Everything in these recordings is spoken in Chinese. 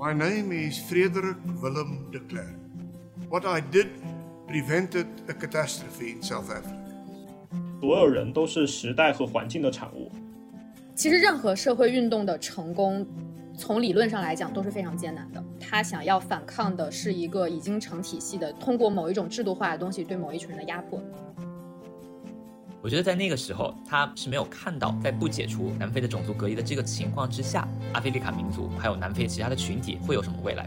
My name is Frederik Willem de Klerk. What I did prevented a catastrophe in South Africa. 所有人都是时代和环境的产物。其实，任何社会运动的成功，从理论上来讲都是非常艰难的。他想要反抗的是一个已经成体系的，通过某一种制度化的东西对某一群人的压迫。我觉得在那个时候，他是没有看到，在不解除南非的种族隔离的这个情况之下，阿非利卡民族还有南非其他的群体会有什么未来。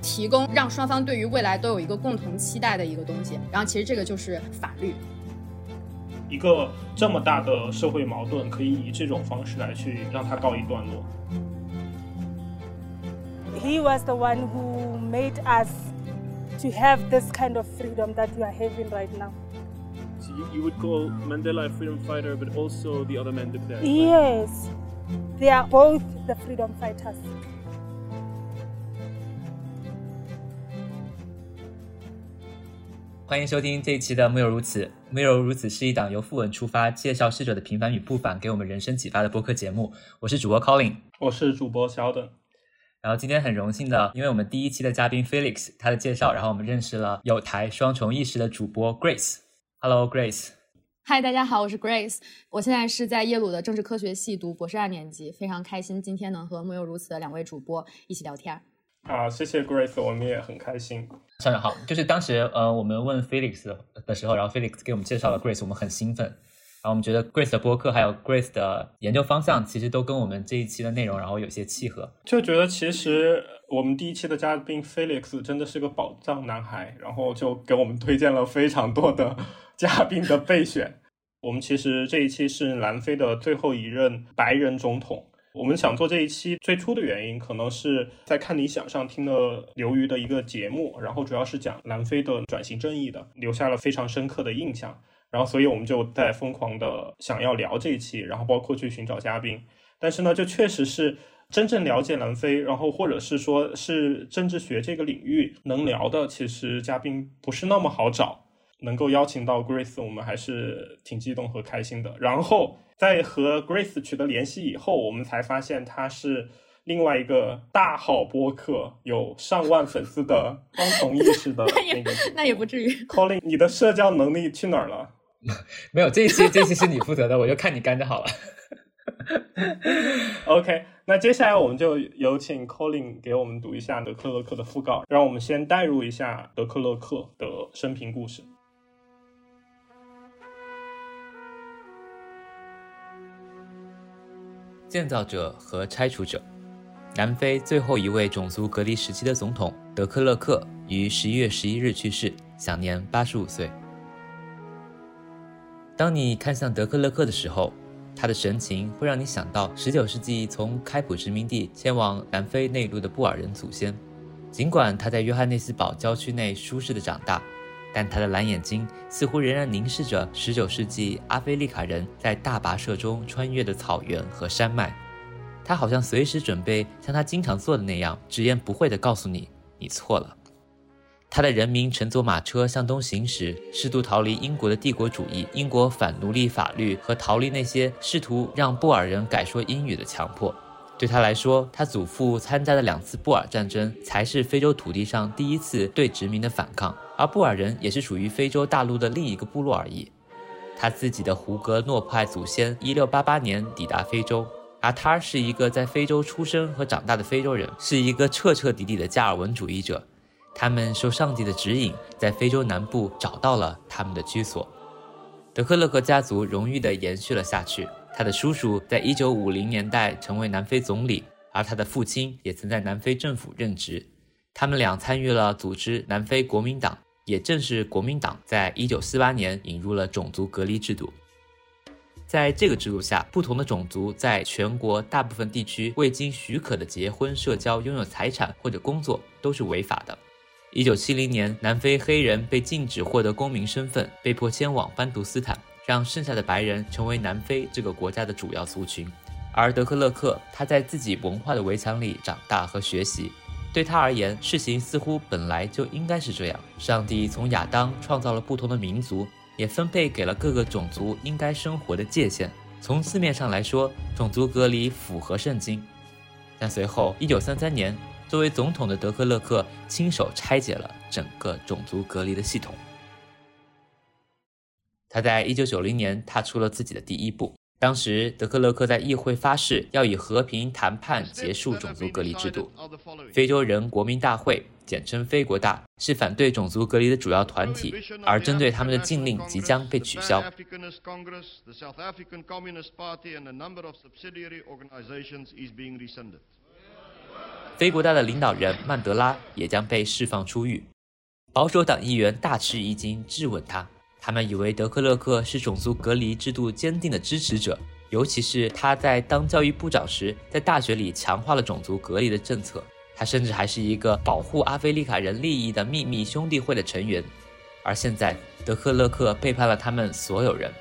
提供让双方对于未来都有一个共同期待的一个东西，然后其实这个就是法律。一个这么大的社会矛盾，可以以这种方式来去让它告一段落。He was the one who made us to have this kind of freedom that we are having right now. You, would call Mandela a freedom fighter, but also the other men declared. Yes, they are both the freedom fighters. 欢迎收听这一期的《木有如此》。《没有如此》是一档由副文出发，介绍逝者的平凡与不凡，给我们人生启发的播客节目。我是主播 Colin，我是主播小等。然后今天很荣幸的，因为我们第一期的嘉宾 Felix 他的介绍，然后我们认识了有台双重意识的主播 Grace。Hello Grace，嗨，大家好，我是 Grace，我现在是在耶鲁的政治科学系读博士二年级，非常开心今天能和木有如此的两位主播一起聊天。啊，谢谢 Grace，我们也很开心。校长好，就是当时呃，我们问 Felix 的时候，然后 Felix 给我们介绍了 Grace，我们很兴奋。然后我们觉得 Grace 的播客还有 Grace 的研究方向，其实都跟我们这一期的内容，然后有些契合。就觉得其实我们第一期的嘉宾 Felix 真的是个宝藏男孩，然后就给我们推荐了非常多的嘉宾的备选。我们其实这一期是南非的最后一任白人总统。我们想做这一期最初的原因，可能是在看理想上听了刘瑜的一个节目，然后主要是讲南非的转型正义的，留下了非常深刻的印象。然后，所以我们就在疯狂的想要聊这一期，然后包括去寻找嘉宾。但是呢，就确实是真正了解南非，然后或者是说是政治学这个领域能聊的，其实嘉宾不是那么好找。能够邀请到 Grace，我们还是挺激动和开心的。然后。在和 Grace 取得联系以后，我们才发现他是另外一个大好播客，有上万粉丝的双重意识的 那个。那也不至于。Colin，你的社交能力去哪儿了？没有，这一期这一期是你负责的，我就看你干就好了。OK，那接下来我们就有请 Colin 给我们读一下德克勒克的讣告，让我们先带入一下德克勒克的生平故事。建造者和拆除者，南非最后一位种族隔离时期的总统德克勒克于十一月十一日去世，享年八十五岁。当你看向德克勒克的时候，他的神情会让你想到十九世纪从开普殖民地迁往南非内陆的布尔人祖先。尽管他在约翰内斯堡郊区内舒适的长大。但他的蓝眼睛似乎仍然凝视着19世纪阿非利卡人在大跋涉中穿越的草原和山脉，他好像随时准备像他经常做的那样，直言不讳地告诉你：“你错了。”他的人民乘坐马车向东行驶，试图逃离英国的帝国主义、英国反奴隶法律和逃离那些试图让布尔人改说英语的强迫。对他来说，他祖父参加的两次布尔战争才是非洲土地上第一次对殖民的反抗。而布尔人也是属于非洲大陆的另一个部落而已。他自己的胡格诺派祖先1688年抵达非洲，而他是一个在非洲出生和长大的非洲人，是一个彻彻底底的加尔文主义者。他们受上帝的指引，在非洲南部找到了他们的居所。德克勒克家族荣誉地延续了下去。他的叔叔在1950年代成为南非总理，而他的父亲也曾在南非政府任职。他们俩参与了组织南非国民党。也正是国民党在一九四八年引入了种族隔离制度，在这个制度下，不同的种族在全国大部分地区未经许可的结婚、社交、拥有财产或者工作都是违法的。一九七零年，南非黑人被禁止获得公民身份，被迫迁往班图斯坦，让剩下的白人成为南非这个国家的主要族群。而德克勒克，他在自己文化的围墙里长大和学习。对他而言，事情似乎本来就应该是这样。上帝从亚当创造了不同的民族，也分配给了各个种族应该生活的界限。从字面上来说，种族隔离符合圣经。但随后，一九三三年，作为总统的德克勒克亲手拆解了整个种族隔离的系统。他在一九九零年踏出了自己的第一步。当时，德克勒克在议会发誓要以和平谈判结束种族隔离制度。非洲人国民大会，简称非国大，是反对种族隔离的主要团体，而针对他们的禁令即将被取消。非国大的领导人曼德拉也将被释放出狱。保守党议员大吃一惊，质问他。他们以为德克勒克是种族隔离制度坚定的支持者，尤其是他在当教育部长时，在大学里强化了种族隔离的政策。他甚至还是一个保护阿非利卡人利益的秘密兄弟会的成员。而现在，德克勒克背叛了他们所有人，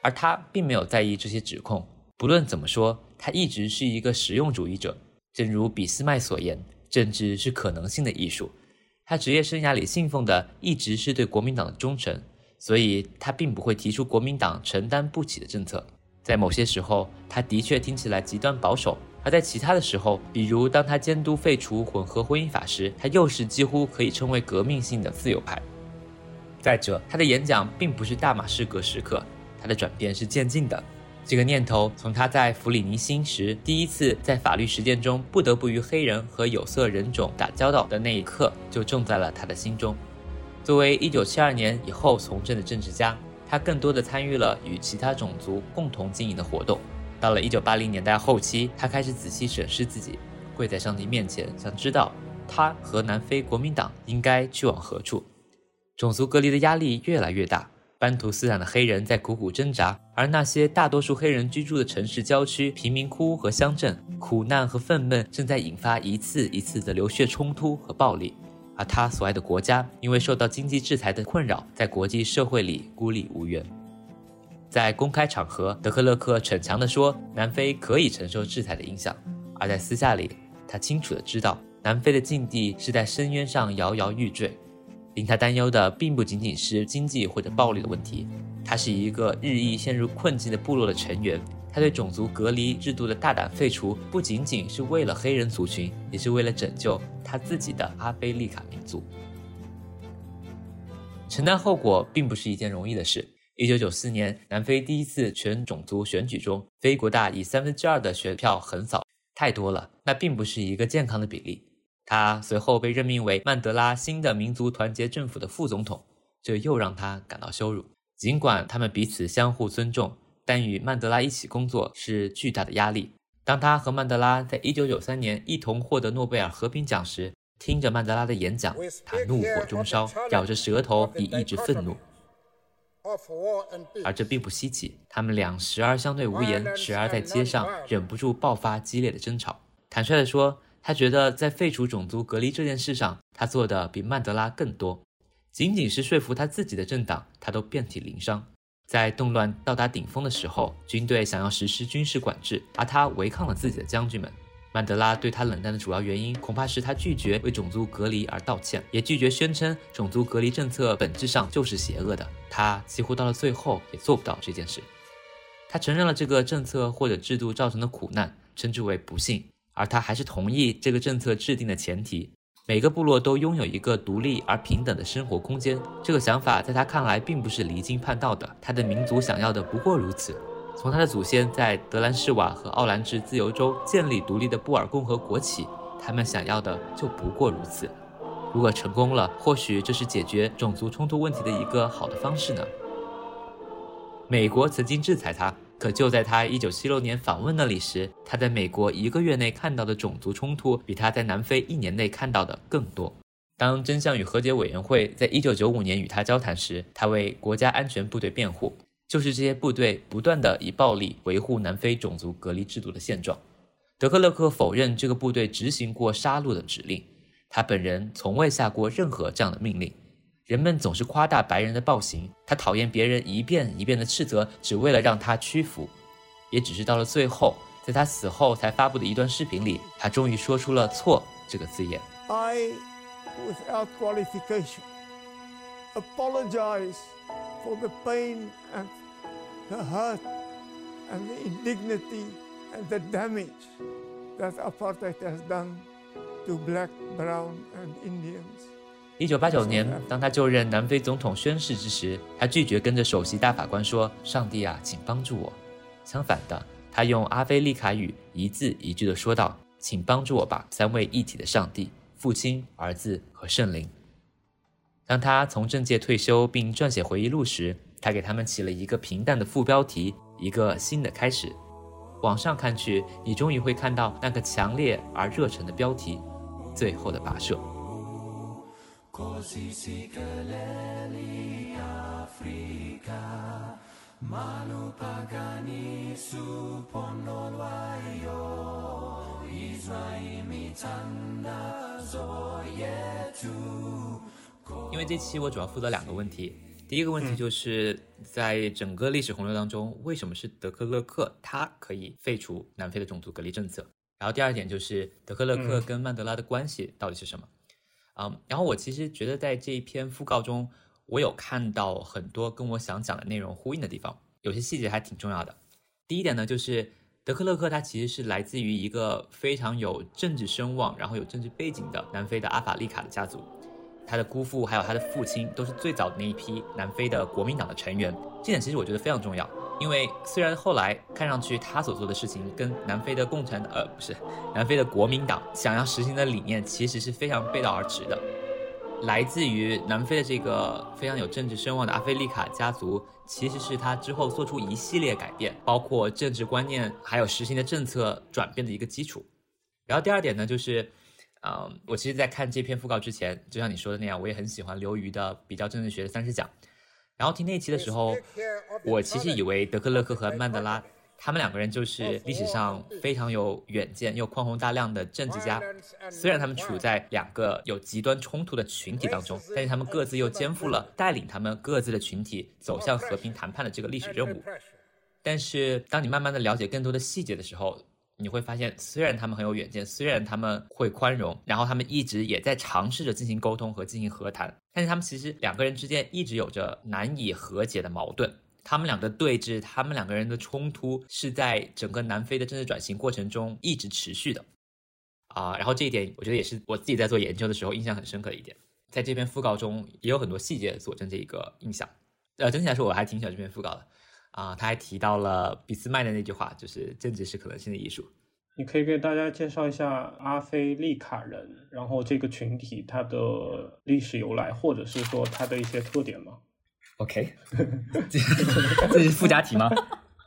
而他并没有在意这些指控。不论怎么说，他一直是一个实用主义者。正如俾斯麦所言：“政治是可能性的艺术。”他职业生涯里信奉的一直是对国民党的忠诚，所以他并不会提出国民党承担不起的政策。在某些时候，他的确听起来极端保守；而在其他的时候，比如当他监督废除混合婚姻法时，他又是几乎可以称为革命性的自由派。再者，他的演讲并不是大马士革时刻，他的转变是渐进的。这个念头从他在弗里尼辛时第一次在法律实践中不得不与黑人和有色人种打交道的那一刻就种在了他的心中。作为1972年以后从政的政治家，他更多的参与了与其他种族共同经营的活动。到了1980年代后期，他开始仔细审视自己，跪在上帝面前，想知道他和南非国民党应该去往何处。种族隔离的压力越来越大。班图斯坦的黑人在苦苦挣扎，而那些大多数黑人居住的城市郊区、贫民窟和乡镇，苦难和愤懑正在引发一次一次的流血冲突和暴力。而他所爱的国家，因为受到经济制裁的困扰，在国际社会里孤立无援。在公开场合，德克勒克逞强地说，南非可以承受制裁的影响；而在私下里，他清楚地知道，南非的境地是在深渊上摇摇欲坠。令他担忧的并不仅仅是经济或者暴力的问题，他是一个日益陷入困境的部落的成员。他对种族隔离制度的大胆废除，不仅仅是为了黑人族群，也是为了拯救他自己的阿非利卡民族。承担后果并不是一件容易的事。一九九四年，南非第一次全种族选举中，非国大以三分之二的选票横扫，太多了，那并不是一个健康的比例。他随后被任命为曼德拉新的民族团结政府的副总统，这又让他感到羞辱。尽管他们彼此相互尊重，但与曼德拉一起工作是巨大的压力。当他和曼德拉在1993年一同获得诺贝尔和平奖时，听着曼德拉的演讲，他怒火中烧，咬着舌头以抑制愤怒。而这并不稀奇，他们俩时而相对无言，时而在街上忍不住爆发激烈的争吵。坦率地说。他觉得在废除种族隔离这件事上，他做的比曼德拉更多。仅仅是说服他自己的政党，他都遍体鳞伤。在动乱到达顶峰的时候，军队想要实施军事管制，而他违抗了自己的将军们。曼德拉对他冷淡的主要原因，恐怕是他拒绝为种族隔离而道歉，也拒绝宣称种族隔离政策本质上就是邪恶的。他几乎到了最后也做不到这件事。他承认了这个政策或者制度造成的苦难，称之为不幸。而他还是同意这个政策制定的前提：每个部落都拥有一个独立而平等的生活空间。这个想法在他看来并不是离经叛道的，他的民族想要的不过如此。从他的祖先在德兰士瓦和奥兰治自由州建立独立的布尔共和国起，他们想要的就不过如此。如果成功了，或许这是解决种族冲突问题的一个好的方式呢？美国曾经制裁他。可就在他一九七六年访问那里时，他在美国一个月内看到的种族冲突，比他在南非一年内看到的更多。当真相与和解委员会在一九九五年与他交谈时，他为国家安全部队辩护，就是这些部队不断地以暴力维护南非种族隔离制度的现状。德克勒克否认这个部队执行过杀戮的指令，他本人从未下过任何这样的命令。人们总是夸大白人的暴行，他讨厌别人一遍一遍的斥责，只为了让他屈服。也只是到了最后，在他死后才发布的一段视频里，他终于说出了“错”这个字眼。I, without qualification, apologize for the pain and the hurt and the indignity and the damage that apartheid has done to black, brown, and Indians. 一九八九年，当他就任南非总统宣誓之时，他拒绝跟着首席大法官说：“上帝啊，请帮助我。”相反的，他用阿非利卡语一字一句地说道：“请帮助我吧，三位一体的上帝，父亲、儿子和圣灵。”当他从政界退休并撰写回忆录时，他给他们起了一个平淡的副标题：“一个新的开始。”往上看去，你终于会看到那个强烈而热忱的标题：“最后的跋涉。” Malupagani supondolwayo Israimi tanda zoyetu 因为这期我主要负责两个问题，第一个问题就是在整个历史洪流当中，为什么是德克勒克他可以废除南非的种族隔离政策？然后第二点就是德克勒克跟曼德拉的关系到底是什么？嗯，嗯然后我其实觉得在这一篇讣告中，我有看到很多跟我想讲的内容呼应的地方，有些细节还挺重要的。第一点呢，就是德克勒克他其实是来自于一个非常有政治声望，然后有政治背景的南非的阿法利卡的家族。他的姑父还有他的父亲都是最早的那一批南非的国民党的成员，这点其实我觉得非常重要。因为虽然后来看上去他所做的事情跟南非的共产呃不是南非的国民党想要实行的理念其实是非常背道而驰的。来自于南非的这个非常有政治声望的阿非利卡家族，其实是他之后做出一系列改变，包括政治观念还有实行的政策转变的一个基础。然后第二点呢，就是。嗯，我其实，在看这篇讣告之前，就像你说的那样，我也很喜欢刘瑜的比较政治学的三十讲。然后听那期的时候，我其实以为德克勒克和曼德拉他们两个人就是历史上非常有远见又宽宏大量的政治家。虽然他们处在两个有极端冲突的群体当中，但是他们各自又肩负了带领他们各自的群体走向和平谈判的这个历史任务。但是，当你慢慢的了解更多的细节的时候，你会发现，虽然他们很有远见，虽然他们会宽容，然后他们一直也在尝试着进行沟通和进行和谈，但是他们其实两个人之间一直有着难以和解的矛盾。他们两个对峙，他们两个人的冲突，是在整个南非的政治转型过程中一直持续的。啊，然后这一点，我觉得也是我自己在做研究的时候印象很深刻的一点。在这篇讣告中，也有很多细节佐证这一个印象。呃，整体来说，我还挺喜欢这篇讣告的。啊，他还提到了俾斯麦的那句话，就是政治是可能性的艺术。你可以给大家介绍一下阿非利卡人，然后这个群体它的历史由来，或者是说它的一些特点吗？OK，这是附加题吗？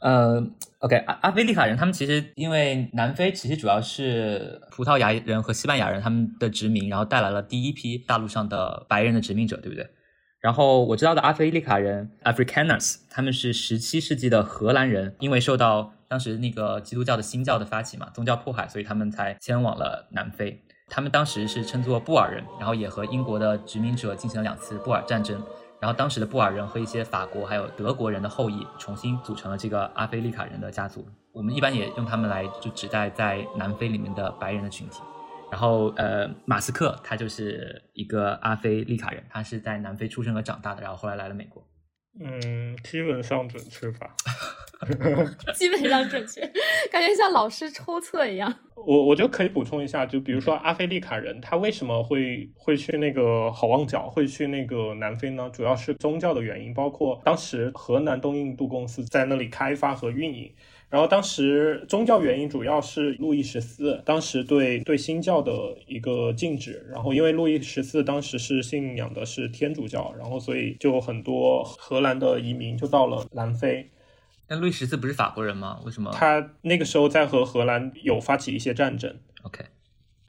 呃，OK，阿阿非利卡人他们其实因为南非其实主要是葡萄牙人和西班牙人他们的殖民，然后带来了第一批大陆上的白人的殖民者，对不对？然后我知道的阿非利卡人 （Afrikaners） 他们是十七世纪的荷兰人，因为受到当时那个基督教的新教的发起嘛，宗教迫害，所以他们才迁往了南非。他们当时是称作布尔人，然后也和英国的殖民者进行了两次布尔战争。然后当时的布尔人和一些法国还有德国人的后裔重新组成了这个阿非利卡人的家族。我们一般也用他们来就指代在南非里面的白人的群体。然后，呃，马斯克他就是一个阿非利卡人，他是在南非出生和长大的，然后后来来了美国。嗯，基本上准确吧。基本上准确，感觉像老师抽测一样。我我觉得可以补充一下，就比如说阿非利卡人，他为什么会会去那个好望角，会去那个南非呢？主要是宗教的原因，包括当时河南东印度公司在那里开发和运营。然后当时宗教原因主要是路易十四当时对对新教的一个禁止，然后因为路易十四当时是信仰的是天主教，然后所以就很多荷兰的移民就到了南非。但路易十四不是法国人吗？为什么他那个时候在和荷兰有发起一些战争？OK。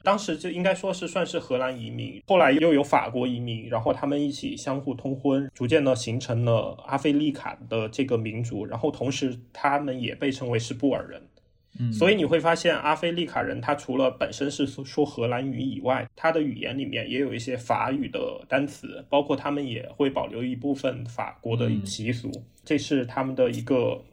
当时就应该说是算是荷兰移民，后来又有法国移民，然后他们一起相互通婚，逐渐的形成了阿非利卡的这个民族，然后同时他们也被称为是布尔人。嗯，所以你会发现阿非利卡人他除了本身是说荷兰语以外，他的语言里面也有一些法语的单词，包括他们也会保留一部分法国的习俗，这是他们的一个。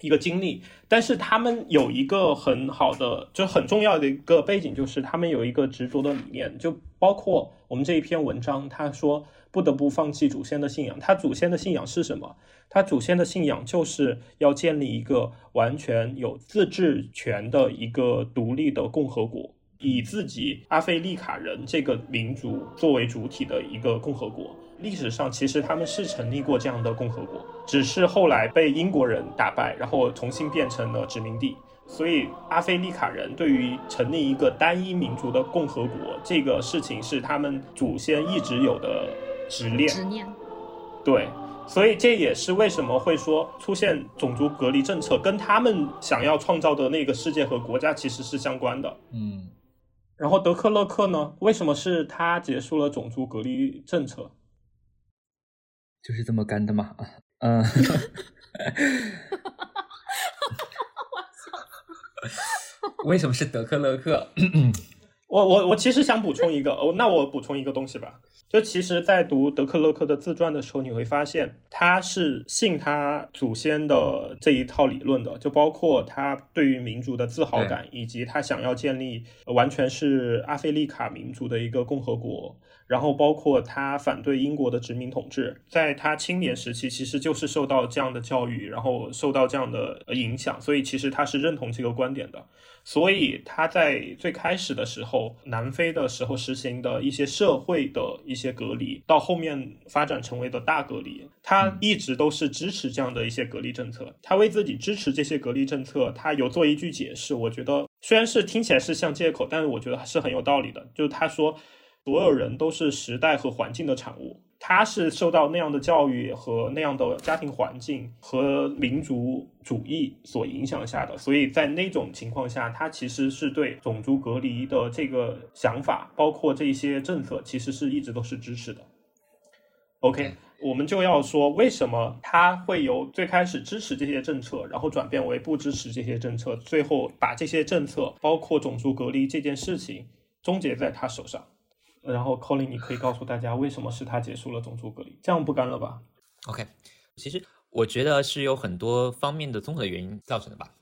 一个经历，但是他们有一个很好的，就很重要的一个背景，就是他们有一个执着的理念，就包括我们这一篇文章，他说不得不放弃祖先的信仰。他祖先的信仰是什么？他祖先的信仰就是要建立一个完全有自治权的一个独立的共和国。以自己阿非利卡人这个民族作为主体的一个共和国。历史上其实他们是成立过这样的共和国，只是后来被英国人打败，然后重新变成了殖民地。所以阿非利卡人对于成立一个单一民族的共和国这个事情是他们祖先一直有的执念。执念。对，所以这也是为什么会说出现种族隔离政策，跟他们想要创造的那个世界和国家其实是相关的。嗯，然后德克勒克呢，为什么是他结束了种族隔离政策？就是这么干的嘛。嗯。为什么是德克勒克？我我我其实想补充一个哦，那我补充一个东西吧。就其实，在读德克勒克的自传的时候，你会发现他是信他祖先的这一套理论的，就包括他对于民族的自豪感，以及他想要建立完全是阿非利卡民族的一个共和国。然后包括他反对英国的殖民统治，在他青年时期其实就是受到这样的教育，然后受到这样的影响，所以其实他是认同这个观点的。所以他在最开始的时候，南非的时候实行的一些社会的一些隔离，到后面发展成为的大隔离，他一直都是支持这样的一些隔离政策。他为自己支持这些隔离政策，他有做一句解释，我觉得虽然是听起来是像借口，但是我觉得是很有道理的，就是他说。所有人都是时代和环境的产物，他是受到那样的教育和那样的家庭环境和民族主义所影响下的，所以在那种情况下，他其实是对种族隔离的这个想法，包括这些政策，其实是一直都是支持的。OK，我们就要说为什么他会由最开始支持这些政策，然后转变为不支持这些政策，最后把这些政策，包括种族隔离这件事情，终结在他手上。然后，Colin，你可以告诉大家为什么是他结束了种族隔离？这样不干了吧？OK，其实我觉得是有很多方面的综合原因造成的吧。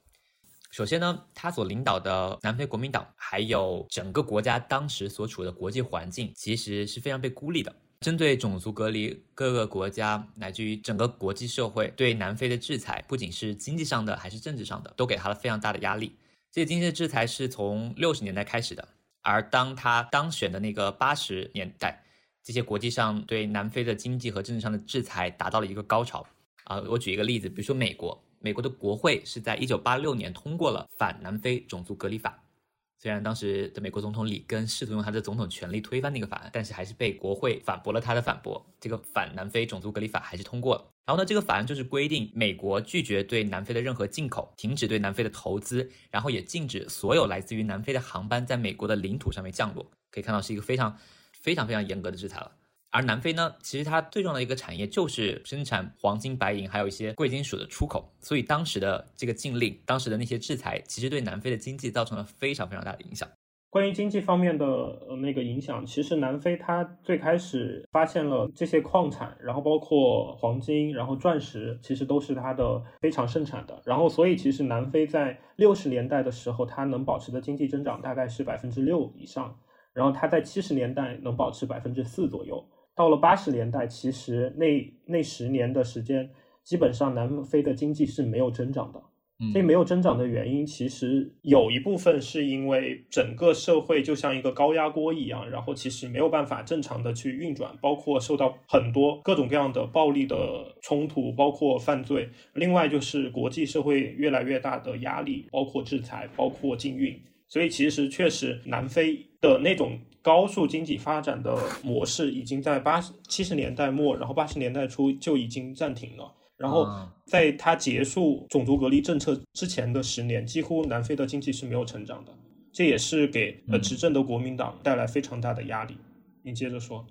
首先呢，他所领导的南非国民党，还有整个国家当时所处的国际环境，其实是非常被孤立的。针对种族隔离，各个国家乃至于整个国际社会对南非的制裁，不仅是经济上的，还是政治上的，都给他了非常大的压力。这些经济的制裁是从六十年代开始的。而当他当选的那个八十年代，这些国际上对南非的经济和政治上的制裁达到了一个高潮。啊，我举一个例子，比如说美国，美国的国会是在一九八六年通过了反南非种族隔离法。虽然当时的美国总统里根试图用他的总统权力推翻那个法案，但是还是被国会反驳了他的反驳，这个反南非种族隔离法还是通过了。然后呢，这个法案就是规定美国拒绝对南非的任何进口，停止对南非的投资，然后也禁止所有来自于南非的航班在美国的领土上面降落。可以看到是一个非常非常非常严格的制裁了。而南非呢，其实它最重要的一个产业就是生产黄金、白银，还有一些贵金属的出口。所以当时的这个禁令，当时的那些制裁，其实对南非的经济造成了非常非常大的影响。关于经济方面的那个影响，其实南非它最开始发现了这些矿产，然后包括黄金，然后钻石，其实都是它的非常盛产的。然后所以其实南非在六十年代的时候，它能保持的经济增长大概是百分之六以上，然后它在七十年代能保持百分之四左右。到了八十年代，其实那那十年的时间，基本上南非的经济是没有增长的。这没有增长的原因，其实有一部分是因为整个社会就像一个高压锅一样，然后其实没有办法正常的去运转，包括受到很多各种各样的暴力的冲突，包括犯罪。另外就是国际社会越来越大的压力，包括制裁，包括禁运。所以其实确实，南非的那种。高速经济发展的模式已经在八十七十年代末，然后八十年代初就已经暂停了。然后在他结束种族隔离政策之前的十年，几乎南非的经济是没有成长的。这也是给呃执政的国民党带来非常大的压力。你接着说。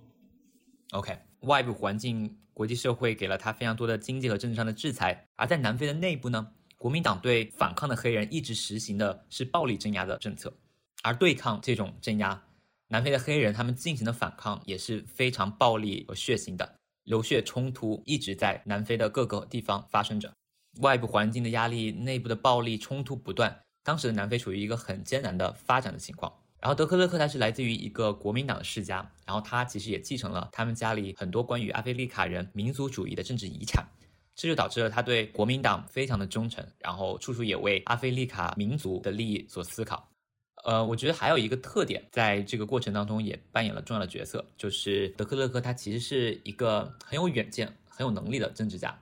OK，外部环境、国际社会给了他非常多的经济和政治上的制裁，而在南非的内部呢，国民党对反抗的黑人一直实行的是暴力镇压的政策，而对抗这种镇压。南非的黑人他们进行的反抗也是非常暴力和血腥的，流血冲突一直在南非的各个地方发生着，外部环境的压力，内部的暴力冲突不断，当时的南非处于一个很艰难的发展的情况。然后德克勒克他是来自于一个国民党的世家，然后他其实也继承了他们家里很多关于阿非利卡人民族主义的政治遗产，这就导致了他对国民党非常的忠诚，然后处处也为阿非利卡民族的利益所思考。呃，我觉得还有一个特点，在这个过程当中也扮演了重要的角色，就是德克勒克他其实是一个很有远见、很有能力的政治家。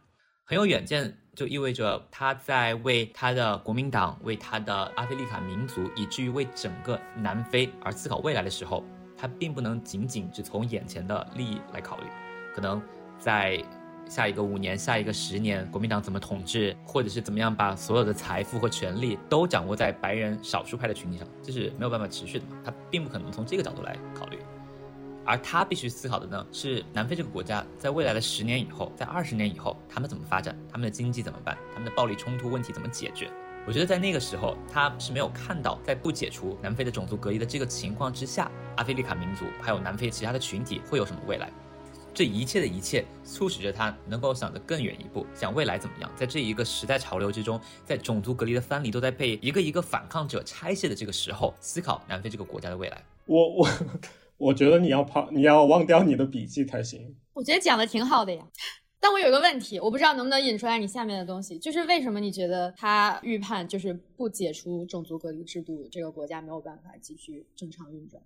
很有远见就意味着他在为他的国民党、为他的阿非利卡民族，以至于为整个南非而思考未来的时候，他并不能仅仅只从眼前的利益来考虑，可能在。下一个五年，下一个十年，国民党怎么统治，或者是怎么样把所有的财富和权力都掌握在白人少数派的群体上，这是没有办法持续的嘛？他并不可能从这个角度来考虑，而他必须思考的呢，是南非这个国家在未来的十年以后，在二十年以后，他们怎么发展，他们的经济怎么办，他们的暴力冲突问题怎么解决？我觉得在那个时候，他是没有看到，在不解除南非的种族隔离的这个情况之下，阿非利卡民族还有南非其他的群体会有什么未来。这一切的一切，促使着他能够想得更远一步，想未来怎么样。在这一个时代潮流之中，在种族隔离的藩篱都在被一个一个反抗者拆卸的这个时候，思考南非这个国家的未来。我我 我觉得你要抛，你要忘掉你的笔记才行。我觉得讲的挺好的呀，但我有个问题，我不知道能不能引出来你下面的东西，就是为什么你觉得他预判就是不解除种族隔离制度，这个国家没有办法继续正常运转？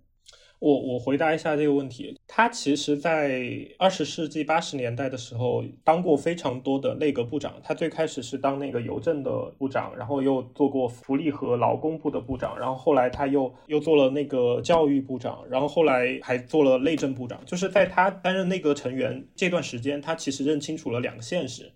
我我回答一下这个问题。他其实，在二十世纪八十年代的时候，当过非常多的内阁部长。他最开始是当那个邮政的部长，然后又做过福利和劳工部的部长，然后后来他又又做了那个教育部长，然后后来还做了内政部长。就是在他担任内阁成员这段时间，他其实认清楚了两个现实。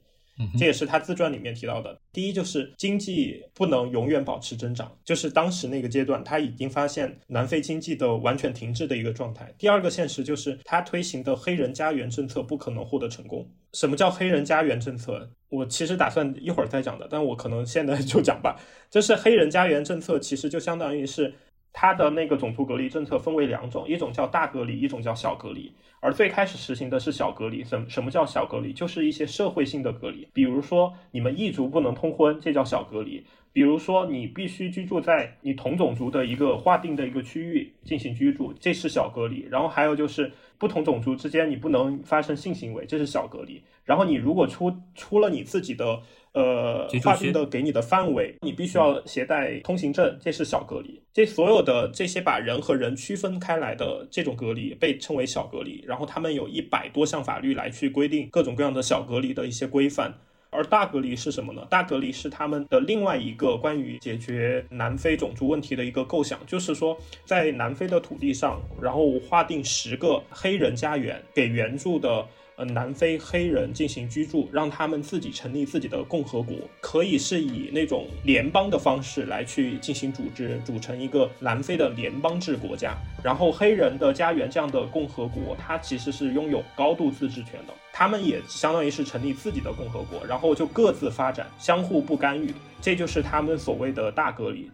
这也是他自传里面提到的。第一，就是经济不能永远保持增长，就是当时那个阶段，他已经发现南非经济的完全停滞的一个状态。第二个现实就是，他推行的黑人家园政策不可能获得成功。什么叫黑人家园政策？我其实打算一会儿再讲的，但我可能现在就讲吧。就是黑人家园政策，其实就相当于是。它的那个种族隔离政策分为两种，一种叫大隔离，一种叫小隔离。而最开始实行的是小隔离。什什么叫小隔离？就是一些社会性的隔离，比如说你们异族不能通婚，这叫小隔离；比如说你必须居住在你同种族的一个划定的一个区域进行居住，这是小隔离。然后还有就是不同种族之间你不能发生性行为，这是小隔离。然后你如果出出了你自己的。呃，划定的给你的范围，你必须要携带通行证，这是小隔离。这所有的这些把人和人区分开来的这种隔离，被称为小隔离。然后他们有一百多项法律来去规定各种各样的小隔离的一些规范。而大隔离是什么呢？大隔离是他们的另外一个关于解决南非种族问题的一个构想，就是说在南非的土地上，然后划定十个黑人家园给援助的。呃，南非黑人进行居住，让他们自己成立自己的共和国，可以是以那种联邦的方式来去进行组织，组成一个南非的联邦制国家。然后，黑人的家园这样的共和国，它其实是拥有高度自治权的，他们也相当于是成立自己的共和国，然后就各自发展，相互不干预，这就是他们所谓的大隔离。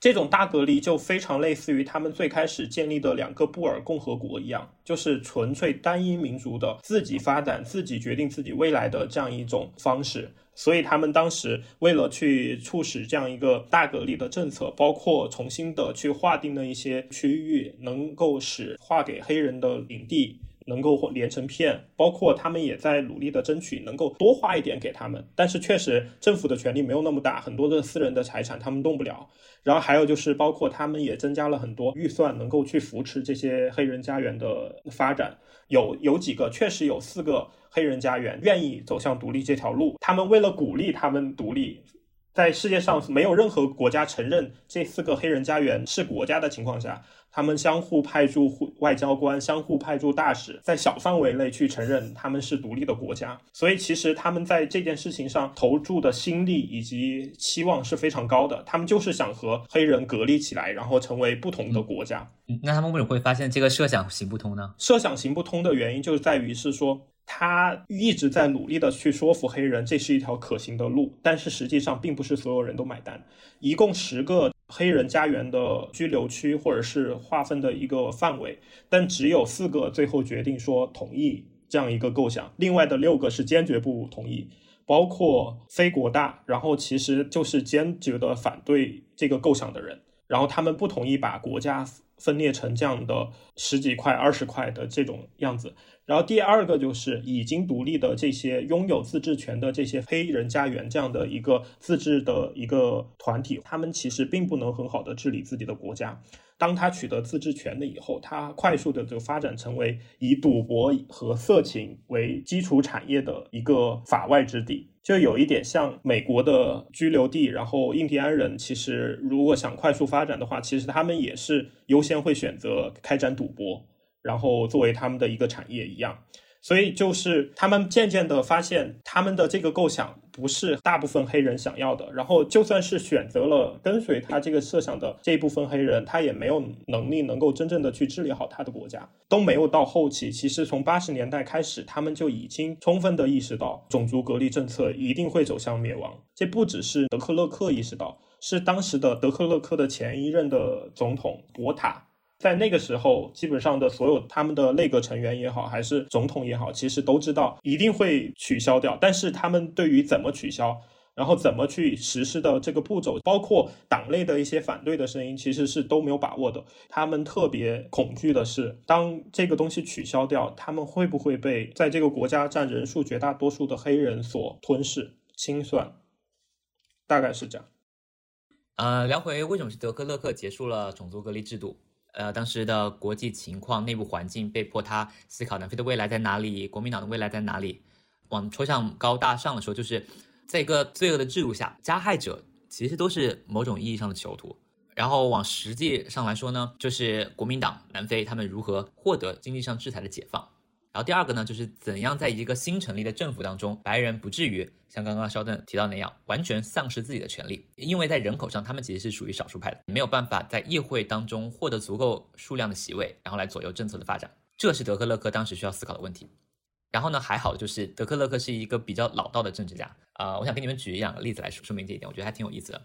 这种大隔离就非常类似于他们最开始建立的两个布尔共和国一样，就是纯粹单一民族的自己发展、自己决定自己未来的这样一种方式。所以他们当时为了去促使这样一个大隔离的政策，包括重新的去划定的一些区域，能够使划给黑人的领地。能够连成片，包括他们也在努力的争取能够多花一点给他们，但是确实政府的权力没有那么大，很多的私人的财产他们动不了。然后还有就是包括他们也增加了很多预算，能够去扶持这些黑人家园的发展。有有几个确实有四个黑人家园愿意走向独立这条路，他们为了鼓励他们独立。在世界上没有任何国家承认这四个黑人家园是国家的情况下，他们相互派驻外交官，相互派驻大使，在小范围内去承认他们是独立的国家。所以，其实他们在这件事情上投注的心力以及期望是非常高的。他们就是想和黑人隔离起来，然后成为不同的国家。那他们为什么会发现这个设想行不通呢？设想行不通的原因就在于是说。他一直在努力的去说服黑人，这是一条可行的路，但是实际上并不是所有人都买单。一共十个黑人家园的居留区或者是划分的一个范围，但只有四个最后决定说同意这样一个构想，另外的六个是坚决不同意，包括非国大，然后其实就是坚决的反对这个构想的人，然后他们不同意把国家分裂成这样的十几块、二十块的这种样子。然后第二个就是已经独立的这些拥有自治权的这些黑人家园这样的一个自治的一个团体，他们其实并不能很好的治理自己的国家。当他取得自治权了以后，他快速的就发展成为以赌博和色情为基础产业的一个法外之地，就有一点像美国的居留地。然后印第安人其实如果想快速发展的话，其实他们也是优先会选择开展赌博。然后作为他们的一个产业一样，所以就是他们渐渐的发现，他们的这个构想不是大部分黑人想要的。然后就算是选择了跟随他这个设想的这一部分黑人，他也没有能力能够真正的去治理好他的国家。都没有到后期，其实从八十年代开始，他们就已经充分的意识到种族隔离政策一定会走向灭亡。这不只是德克勒克意识到，是当时的德克勒克的前一任的总统博塔。在那个时候，基本上的所有他们的内阁成员也好，还是总统也好，其实都知道一定会取消掉。但是他们对于怎么取消，然后怎么去实施的这个步骤，包括党内的一些反对的声音，其实是都没有把握的。他们特别恐惧的是，当这个东西取消掉，他们会不会被在这个国家占人数绝大多数的黑人所吞噬、清算？大概是这样。呃，聊回为什么是德克勒克结束了种族隔离制度。呃，当时的国际情况、内部环境被迫他思考南非的未来在哪里，国民党的未来在哪里。往抽象高大上的说，就是在一个罪恶的制度下，加害者其实都是某种意义上的囚徒。然后往实际上来说呢，就是国民党南非他们如何获得经济上制裁的解放。然后第二个呢，就是怎样在一个新成立的政府当中，白人不至于像刚刚肖邓提到那样完全丧失自己的权利，因为在人口上他们其实是属于少数派的，没有办法在议会当中获得足够数量的席位，然后来左右政策的发展。这是德克勒克当时需要思考的问题。然后呢，还好就是德克勒克是一个比较老道的政治家啊，我想给你们举两个例子来说说明这一点，我觉得还挺有意思的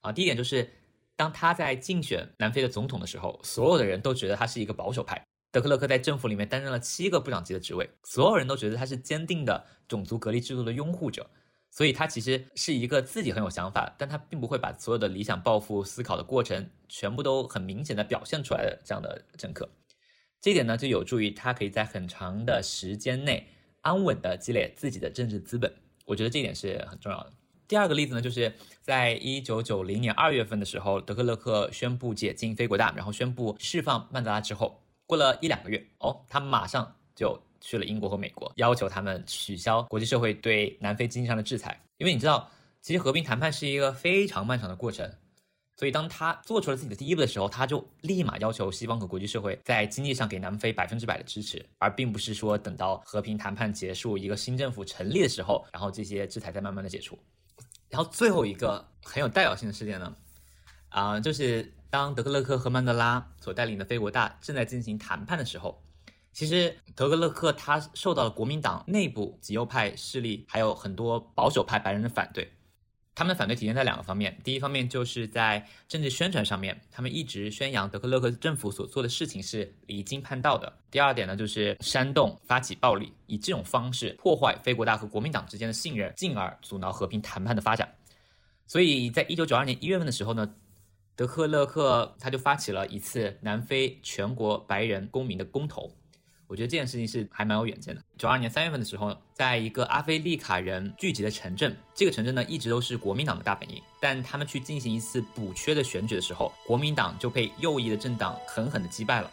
啊。第一点就是，当他在竞选南非的总统的时候，所有的人都觉得他是一个保守派。德克勒克在政府里面担任了七个部长级的职位，所有人都觉得他是坚定的种族隔离制度的拥护者，所以他其实是一个自己很有想法，但他并不会把所有的理想抱负思考的过程全部都很明显的表现出来的这样的政客。这一点呢，就有助于他可以在很长的时间内安稳的积累自己的政治资本。我觉得这一点是很重要的。第二个例子呢，就是在一九九零年二月份的时候，德克勒克宣布解禁非国大，然后宣布释放曼德拉之后。过了一两个月，哦，他马上就去了英国和美国，要求他们取消国际社会对南非经济上的制裁。因为你知道，其实和平谈判是一个非常漫长的过程，所以当他做出了自己的第一步的时候，他就立马要求西方和国际社会在经济上给南非百分之百的支持，而并不是说等到和平谈判结束，一个新政府成立的时候，然后这些制裁再慢慢的解除。然后最后一个很有代表性的事件呢，啊，就是。当德克勒克和曼德拉所带领的非国大正在进行谈判的时候，其实德克勒克他受到了国民党内部极右派势力还有很多保守派白人的反对。他们的反对体现在两个方面，第一方面就是在政治宣传上面，他们一直宣扬德克勒克政府所做的事情是离经叛道的。第二点呢，就是煽动、发起暴力，以这种方式破坏非国大和国民党之间的信任，进而阻挠和平谈判的发展。所以在一九九二年一月份的时候呢。德克勒克他就发起了一次南非全国白人公民的公投，我觉得这件事情是还蛮有远见的。九二年三月份的时候，在一个阿非利卡人聚集的城镇，这个城镇呢一直都是国民党的大本营，但他们去进行一次补缺的选举的时候，国民党就被右翼的政党狠狠地击败了。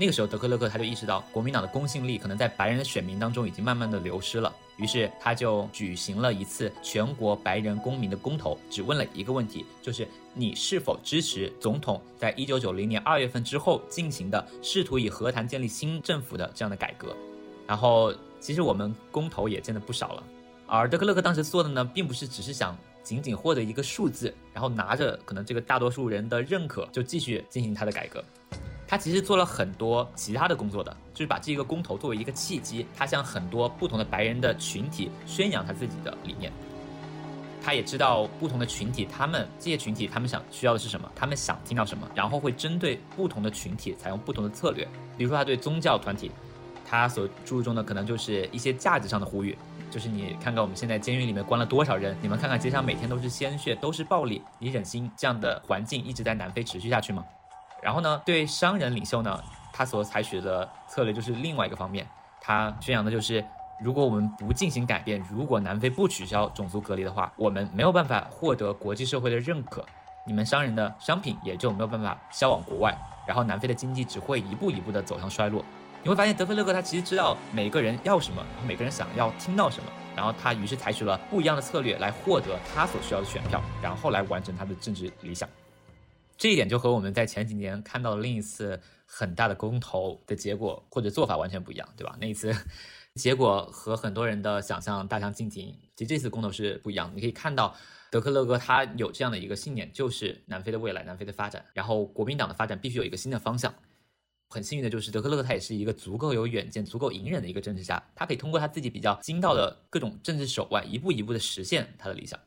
那个时候，德克勒克他就意识到国民党的公信力可能在白人的选民当中已经慢慢的流失了，于是他就举行了一次全国白人公民的公投，只问了一个问题，就是你是否支持总统在一九九零年二月份之后进行的试图以和谈建立新政府的这样的改革。然后，其实我们公投也见的不少了，而德克勒克当时做的呢，并不是只是想仅仅获得一个数字，然后拿着可能这个大多数人的认可就继续进行他的改革。他其实做了很多其他的工作的，就是把这个公投作为一个契机，他向很多不同的白人的群体宣扬他自己的理念。他也知道不同的群体，他们这些群体他们想需要的是什么，他们想听到什么，然后会针对不同的群体采用不同的策略。比如说，他对宗教团体，他所注重的可能就是一些价值上的呼吁，就是你看看我们现在监狱里面关了多少人，你们看看街上每天都是鲜血，都是暴力，你忍心这样的环境一直在南非持续下去吗？然后呢，对商人领袖呢，他所采取的策略就是另外一个方面，他宣扬的就是，如果我们不进行改变，如果南非不取消种族隔离的话，我们没有办法获得国际社会的认可，你们商人的商品也就没有办法销往国外，然后南非的经济只会一步一步的走向衰落。你会发现德菲勒克他其实知道每个人要什么，然后每个人想要听到什么，然后他于是采取了不一样的策略来获得他所需要的选票，然后来完成他的政治理想。这一点就和我们在前几年看到的另一次很大的公投的结果或者做法完全不一样，对吧？那一次 结果和很多人的想象大相径庭。其实这次公投是不一样的，你可以看到德克勒哥他有这样的一个信念，就是南非的未来、南非的发展，然后国民党的发展必须有一个新的方向。很幸运的就是德克勒克他也是一个足够有远见、足够隐忍的一个政治家，他可以通过他自己比较精到的各种政治手腕，一步一步的实现他的理想。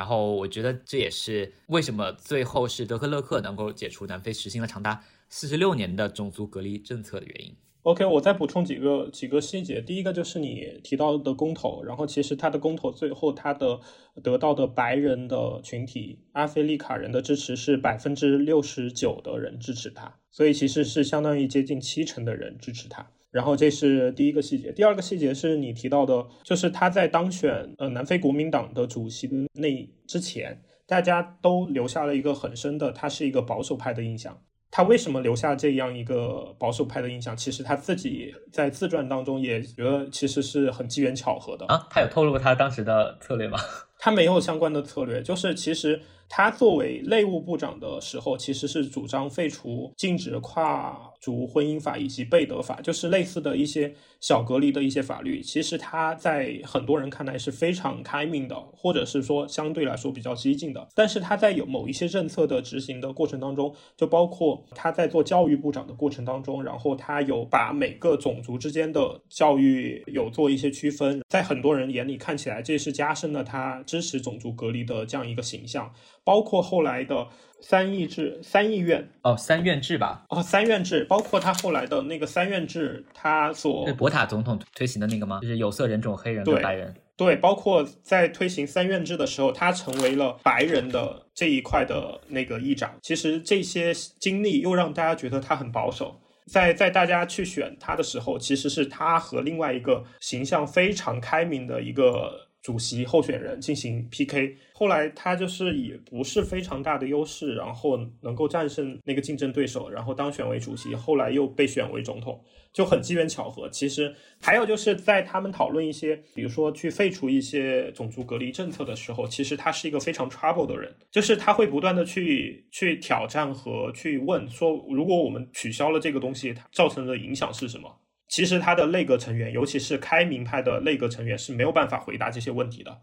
然后我觉得这也是为什么最后是德克勒克能够解除南非实行了长达四十六年的种族隔离政策的原因。OK，我再补充几个几个细节。第一个就是你提到的公投，然后其实他的公投最后他的得到的白人的群体阿非利卡人的支持是百分之六十九的人支持他，所以其实是相当于接近七成的人支持他。然后这是第一个细节，第二个细节是你提到的，就是他在当选呃南非国民党的主席的那之前，大家都留下了一个很深的，他是一个保守派的印象。他为什么留下这样一个保守派的印象？其实他自己在自传当中也觉得其实是很机缘巧合的啊。他有透露他当时的策略吗？他没有相关的策略，就是其实他作为内务部长的时候，其实是主张废除禁止跨族婚姻法以及贝德法，就是类似的一些小隔离的一些法律。其实他在很多人看来是非常开明的，或者是说相对来说比较激进的。但是他在有某一些政策的执行的过程当中，就包括他在做教育部长的过程当中，然后他有把每个种族之间的教育有做一些区分，在很多人眼里看起来，这是加深了他支持种族隔离的这样一个形象。包括后来的三议制、三议院哦，三院制吧？哦，三院制，包括他后来的那个三院制，他所是博塔总统推行的那个吗？就是有色人种、黑人和白人。对，包括在推行三院制的时候，他成为了白人的这一块的那个议长。其实这些经历又让大家觉得他很保守。在在大家去选他的时候，其实是他和另外一个形象非常开明的一个。主席候选人进行 PK，后来他就是以不是非常大的优势，然后能够战胜那个竞争对手，然后当选为主席，后来又被选为总统，就很机缘巧合。其实还有就是在他们讨论一些，比如说去废除一些种族隔离政策的时候，其实他是一个非常 trouble 的人，就是他会不断的去去挑战和去问说，如果我们取消了这个东西，它造成的影响是什么？其实他的内阁成员，尤其是开明派的内阁成员是没有办法回答这些问题的。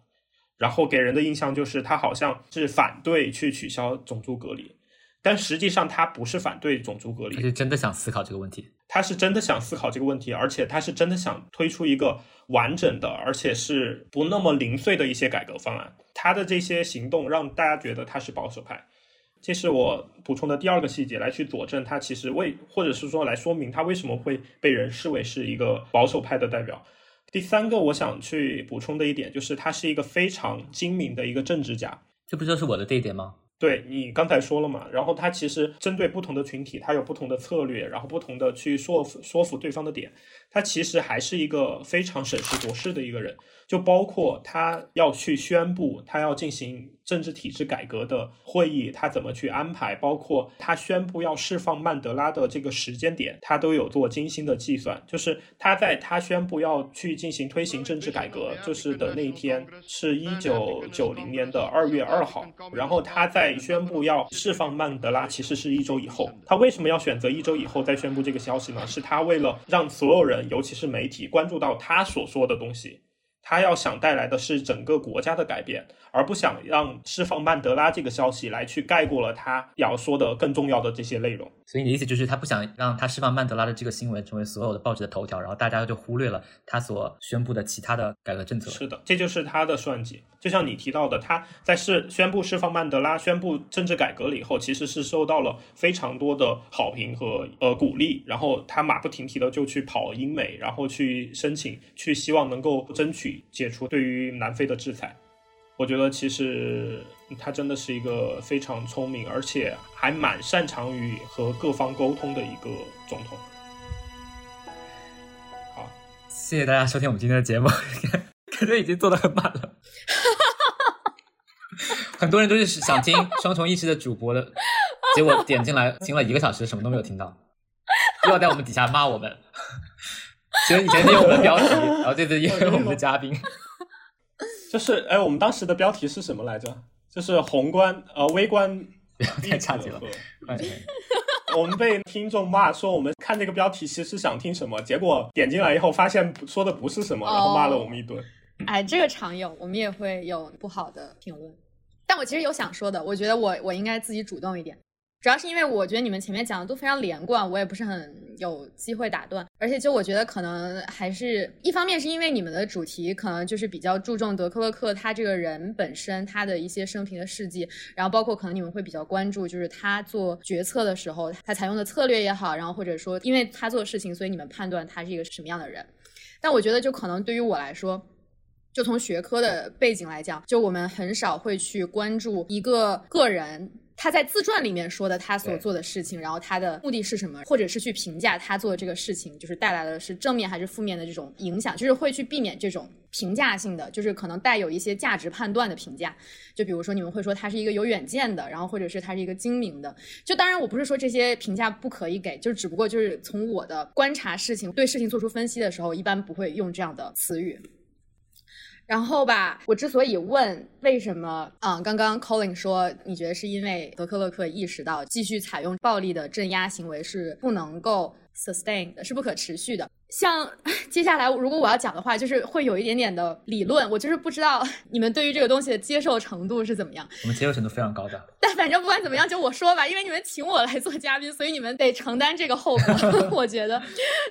然后给人的印象就是他好像是反对去取消种族隔离，但实际上他不是反对种族隔离，他是真的想思考这个问题。他是真的想思考这个问题，而且他是真的想推出一个完整的，而且是不那么零碎的一些改革方案。他的这些行动让大家觉得他是保守派。这是我补充的第二个细节，来去佐证他其实为，或者是说来说明他为什么会被人视为是一个保守派的代表。第三个我想去补充的一点就是，他是一个非常精明的一个政治家。这不就是我的这一点吗？对你刚才说了嘛，然后他其实针对不同的群体，他有不同的策略，然后不同的去说服说服对方的点，他其实还是一个非常审时度势的一个人。就包括他要去宣布他要进行政治体制改革的会议，他怎么去安排，包括他宣布要释放曼德拉的这个时间点，他都有做精心的计算。就是他在他宣布要去进行推行政治改革，就是的那一天是一九九零年的二月二号，然后他在宣布要释放曼德拉，其实是一周以后。他为什么要选择一周以后再宣布这个消息呢？是他为了让所有人，尤其是媒体关注到他所说的东西。他要想带来的是整个国家的改变，而不想让释放曼德拉这个消息来去盖过了他要说的更重要的这些内容。所以你的意思就是他不想让他释放曼德拉的这个新闻成为所有的报纸的头条，然后大家就忽略了他所宣布的其他的改革政策。是的，这就是他的算计。就像你提到的，他在释宣布释放曼德拉、宣布政治改革了以后，其实是受到了非常多的好评和呃鼓励，然后他马不停蹄的就去跑英美，然后去申请，去希望能够争取解除对于南非的制裁。我觉得其实他真的是一个非常聪明，而且还蛮擅长于和各方沟通的一个总统。好，谢谢大家收听我们今天的节目，感觉已经做的很满了。很多人都是想听双重意识的主播的，结果点进来听了一个小时，什么都没有听到，又要在我们底下骂我们。其实以前有我们的标题，然后这次又有我们的嘉宾。就是哎，我们当时的标题是什么来着？就是宏观呃微观太差劲了。我们被听众骂说我们看这个标题其实想听什么，结果点进来以后发现说的不是什么，然后骂了我们一顿。哎，这个常有，我们也会有不好的评论。但我其实有想说的，我觉得我我应该自己主动一点。主要是因为我觉得你们前面讲的都非常连贯，我也不是很有机会打断，而且就我觉得可能还是一方面是因为你们的主题可能就是比较注重德克勒克他这个人本身他的一些生平的事迹，然后包括可能你们会比较关注就是他做决策的时候他采用的策略也好，然后或者说因为他做事情，所以你们判断他是一个什么样的人。但我觉得就可能对于我来说，就从学科的背景来讲，就我们很少会去关注一个个人。他在自传里面说的他所做的事情，然后他的目的是什么，或者是去评价他做的这个事情，就是带来的是正面还是负面的这种影响，就是会去避免这种评价性的，就是可能带有一些价值判断的评价。就比如说你们会说他是一个有远见的，然后或者是他是一个精明的。就当然我不是说这些评价不可以给，就只不过就是从我的观察事情、对事情做出分析的时候，一般不会用这样的词语。然后吧，我之所以问为什么，嗯，刚刚 Colin 说你觉得是因为德克勒克意识到继续采用暴力的镇压行为是不能够 sustain 的，是不可持续的。像 接下来如果我要讲的话，就是会有一点点的理论，我就是不知道 你们对于这个东西的接受程度是怎么样。我们接受程度非常高的。但反正不管怎么样，就我说吧，因为你们请我来做嘉宾，所以你们得承担这个后果。我觉得，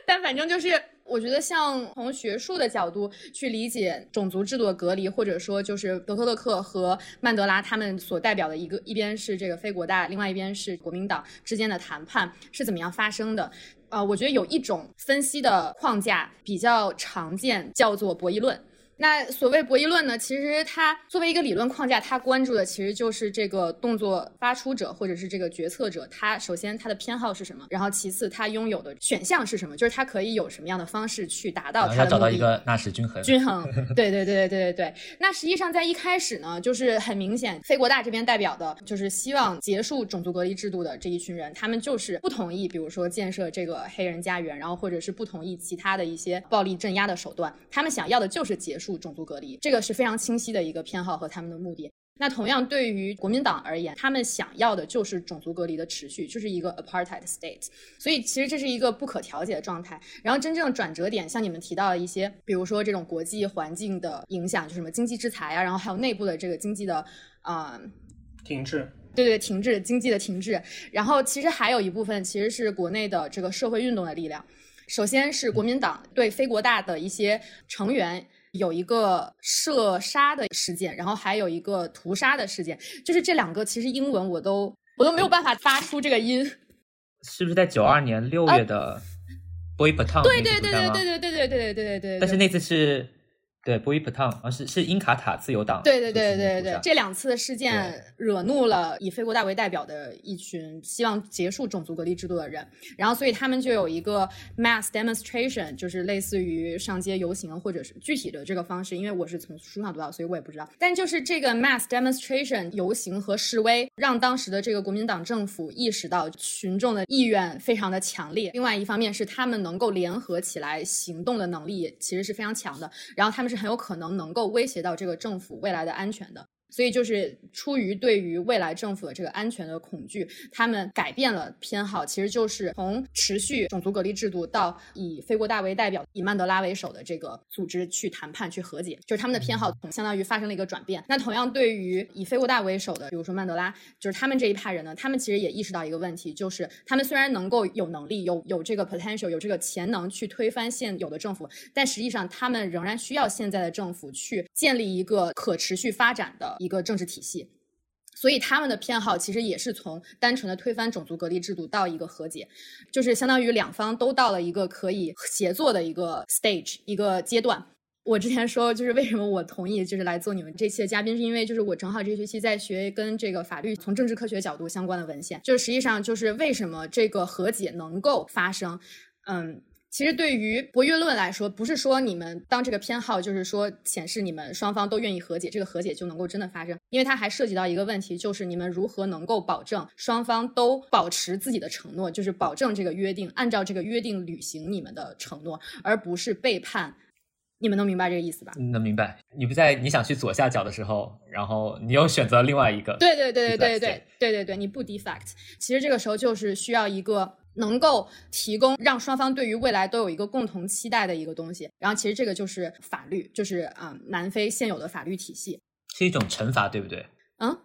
但反正就是。我觉得，像从学术的角度去理解种族制度的隔离，或者说就是德克勒克和曼德拉他们所代表的一个，一边是这个非国大，另外一边是国民党之间的谈判是怎么样发生的？啊，我觉得有一种分析的框架比较常见，叫做博弈论。那所谓博弈论呢？其实它作为一个理论框架，它关注的其实就是这个动作发出者或者是这个决策者，他首先他的偏好是什么，然后其次他拥有的选项是什么，就是他可以有什么样的方式去达到他的要找到一个纳什均衡。均衡，对对对对对对对。那实际上在一开始呢，就是很明显，非国大这边代表的就是希望结束种族隔离制度的这一群人，他们就是不同意，比如说建设这个黑人家园，然后或者是不同意其他的一些暴力镇压的手段，他们想要的就是结束。种族隔离，这个是非常清晰的一个偏好和他们的目的。那同样对于国民党而言，他们想要的就是种族隔离的持续，就是一个 apartheid state。所以其实这是一个不可调节的状态。然后真正转折点，像你们提到的一些，比如说这种国际环境的影响，就什么经济制裁啊，然后还有内部的这个经济的啊停滞，对对，停滞经济的停滞。然后其实还有一部分其实是国内的这个社会运动的力量。首先是国民党对非国大的一些成员。有一个射杀的事件，然后还有一个屠杀的事件，就是这两个，其实英文我都我都没有办法发出这个音。是不是在九二年六月的 Boy Baton？对对对对对对对对对对对对。但是那次是。对，波伊普烫，而是是英卡塔自由党。对对对对对，这两次事件惹怒了以非国大为代表的一群希望结束种族隔离制度的人，然后所以他们就有一个 mass demonstration，就是类似于上街游行或者是具体的这个方式，因为我是从书上读到，所以我也不知道。但就是这个 mass demonstration 游行和示威，让当时的这个国民党政府意识到群众的意愿非常的强烈。另外一方面是他们能够联合起来行动的能力其实是非常强的，然后他们是。很有可能能够威胁到这个政府未来的安全的。所以就是出于对于未来政府的这个安全的恐惧，他们改变了偏好，其实就是从持续种族隔离制度到以非国大为代表、以曼德拉为首的这个组织去谈判、去和解，就是他们的偏好相当于发生了一个转变。那同样对于以非国大为首的，比如说曼德拉，就是他们这一派人呢，他们其实也意识到一个问题，就是他们虽然能够有能力、有有这个 potential、有这个潜能去推翻现有的政府，但实际上他们仍然需要现在的政府去建立一个可持续发展的。一个政治体系，所以他们的偏好其实也是从单纯的推翻种族隔离制度到一个和解，就是相当于两方都到了一个可以协作的一个 stage 一个阶段。我之前说，就是为什么我同意就是来做你们这期的嘉宾，是因为就是我正好这学期在学跟这个法律从政治科学角度相关的文献，就是实际上就是为什么这个和解能够发生，嗯。其实对于博弈论来说，不是说你们当这个偏好就是说显示你们双方都愿意和解，这个和解就能够真的发生，因为它还涉及到一个问题，就是你们如何能够保证双方都保持自己的承诺，就是保证这个约定，按照这个约定履行你们的承诺，而不是背叛。你们能明白这个意思吧？能明白。你不在你想去左下角的时候，然后你又选择另外一个。对对对对对对对对对，你不 defect。其实这个时候就是需要一个。能够提供让双方对于未来都有一个共同期待的一个东西，然后其实这个就是法律，就是啊，南非现有的法律体系是一种惩罚，对不对？嗯，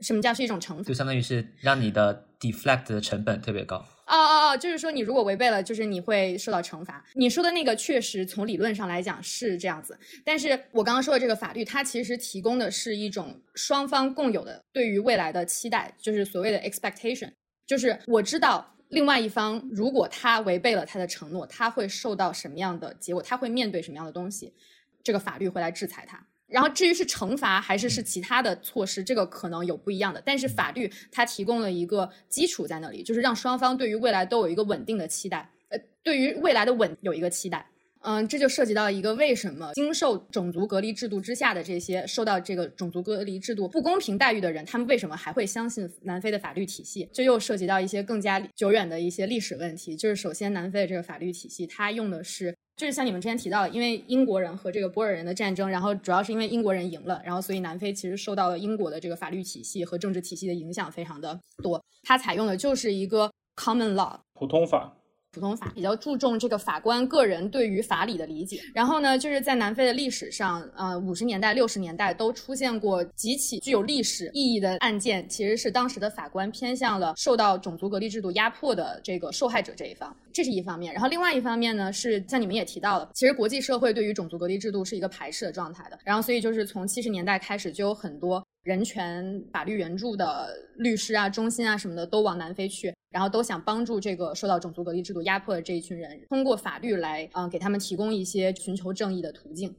什么叫是一种惩罚？就相当于是让你的 deflect 的成本特别高。哦哦哦，就是说你如果违背了，就是你会受到惩罚。你说的那个确实从理论上来讲是这样子，但是我刚刚说的这个法律，它其实提供的是一种双方共有的对于未来的期待，就是所谓的 expectation，就是我知道。另外一方，如果他违背了他的承诺，他会受到什么样的结果？他会面对什么样的东西？这个法律会来制裁他。然后至于是惩罚还是是其他的措施，这个可能有不一样的。但是法律它提供了一个基础在那里，就是让双方对于未来都有一个稳定的期待，呃，对于未来的稳有一个期待。嗯，这就涉及到一个为什么经受种族隔离制度之下的这些受到这个种族隔离制度不公平待遇的人，他们为什么还会相信南非的法律体系？这又涉及到一些更加久远的一些历史问题。就是首先，南非的这个法律体系，它用的是，就是像你们之前提到，因为英国人和这个波尔人的战争，然后主要是因为英国人赢了，然后所以南非其实受到了英国的这个法律体系和政治体系的影响非常的多。它采用的就是一个 common law 普通法。普通法比较注重这个法官个人对于法理的理解，然后呢，就是在南非的历史上，呃，五十年代、六十年代都出现过几起具有历史意义的案件，其实是当时的法官偏向了受到种族隔离制度压迫的这个受害者这一方，这是一方面。然后另外一方面呢，是像你们也提到了，其实国际社会对于种族隔离制度是一个排斥的状态的，然后所以就是从七十年代开始就有很多。人权法律援助的律师啊、中心啊什么的都往南非去，然后都想帮助这个受到种族隔离制度压迫的这一群人，通过法律来，嗯，给他们提供一些寻求正义的途径。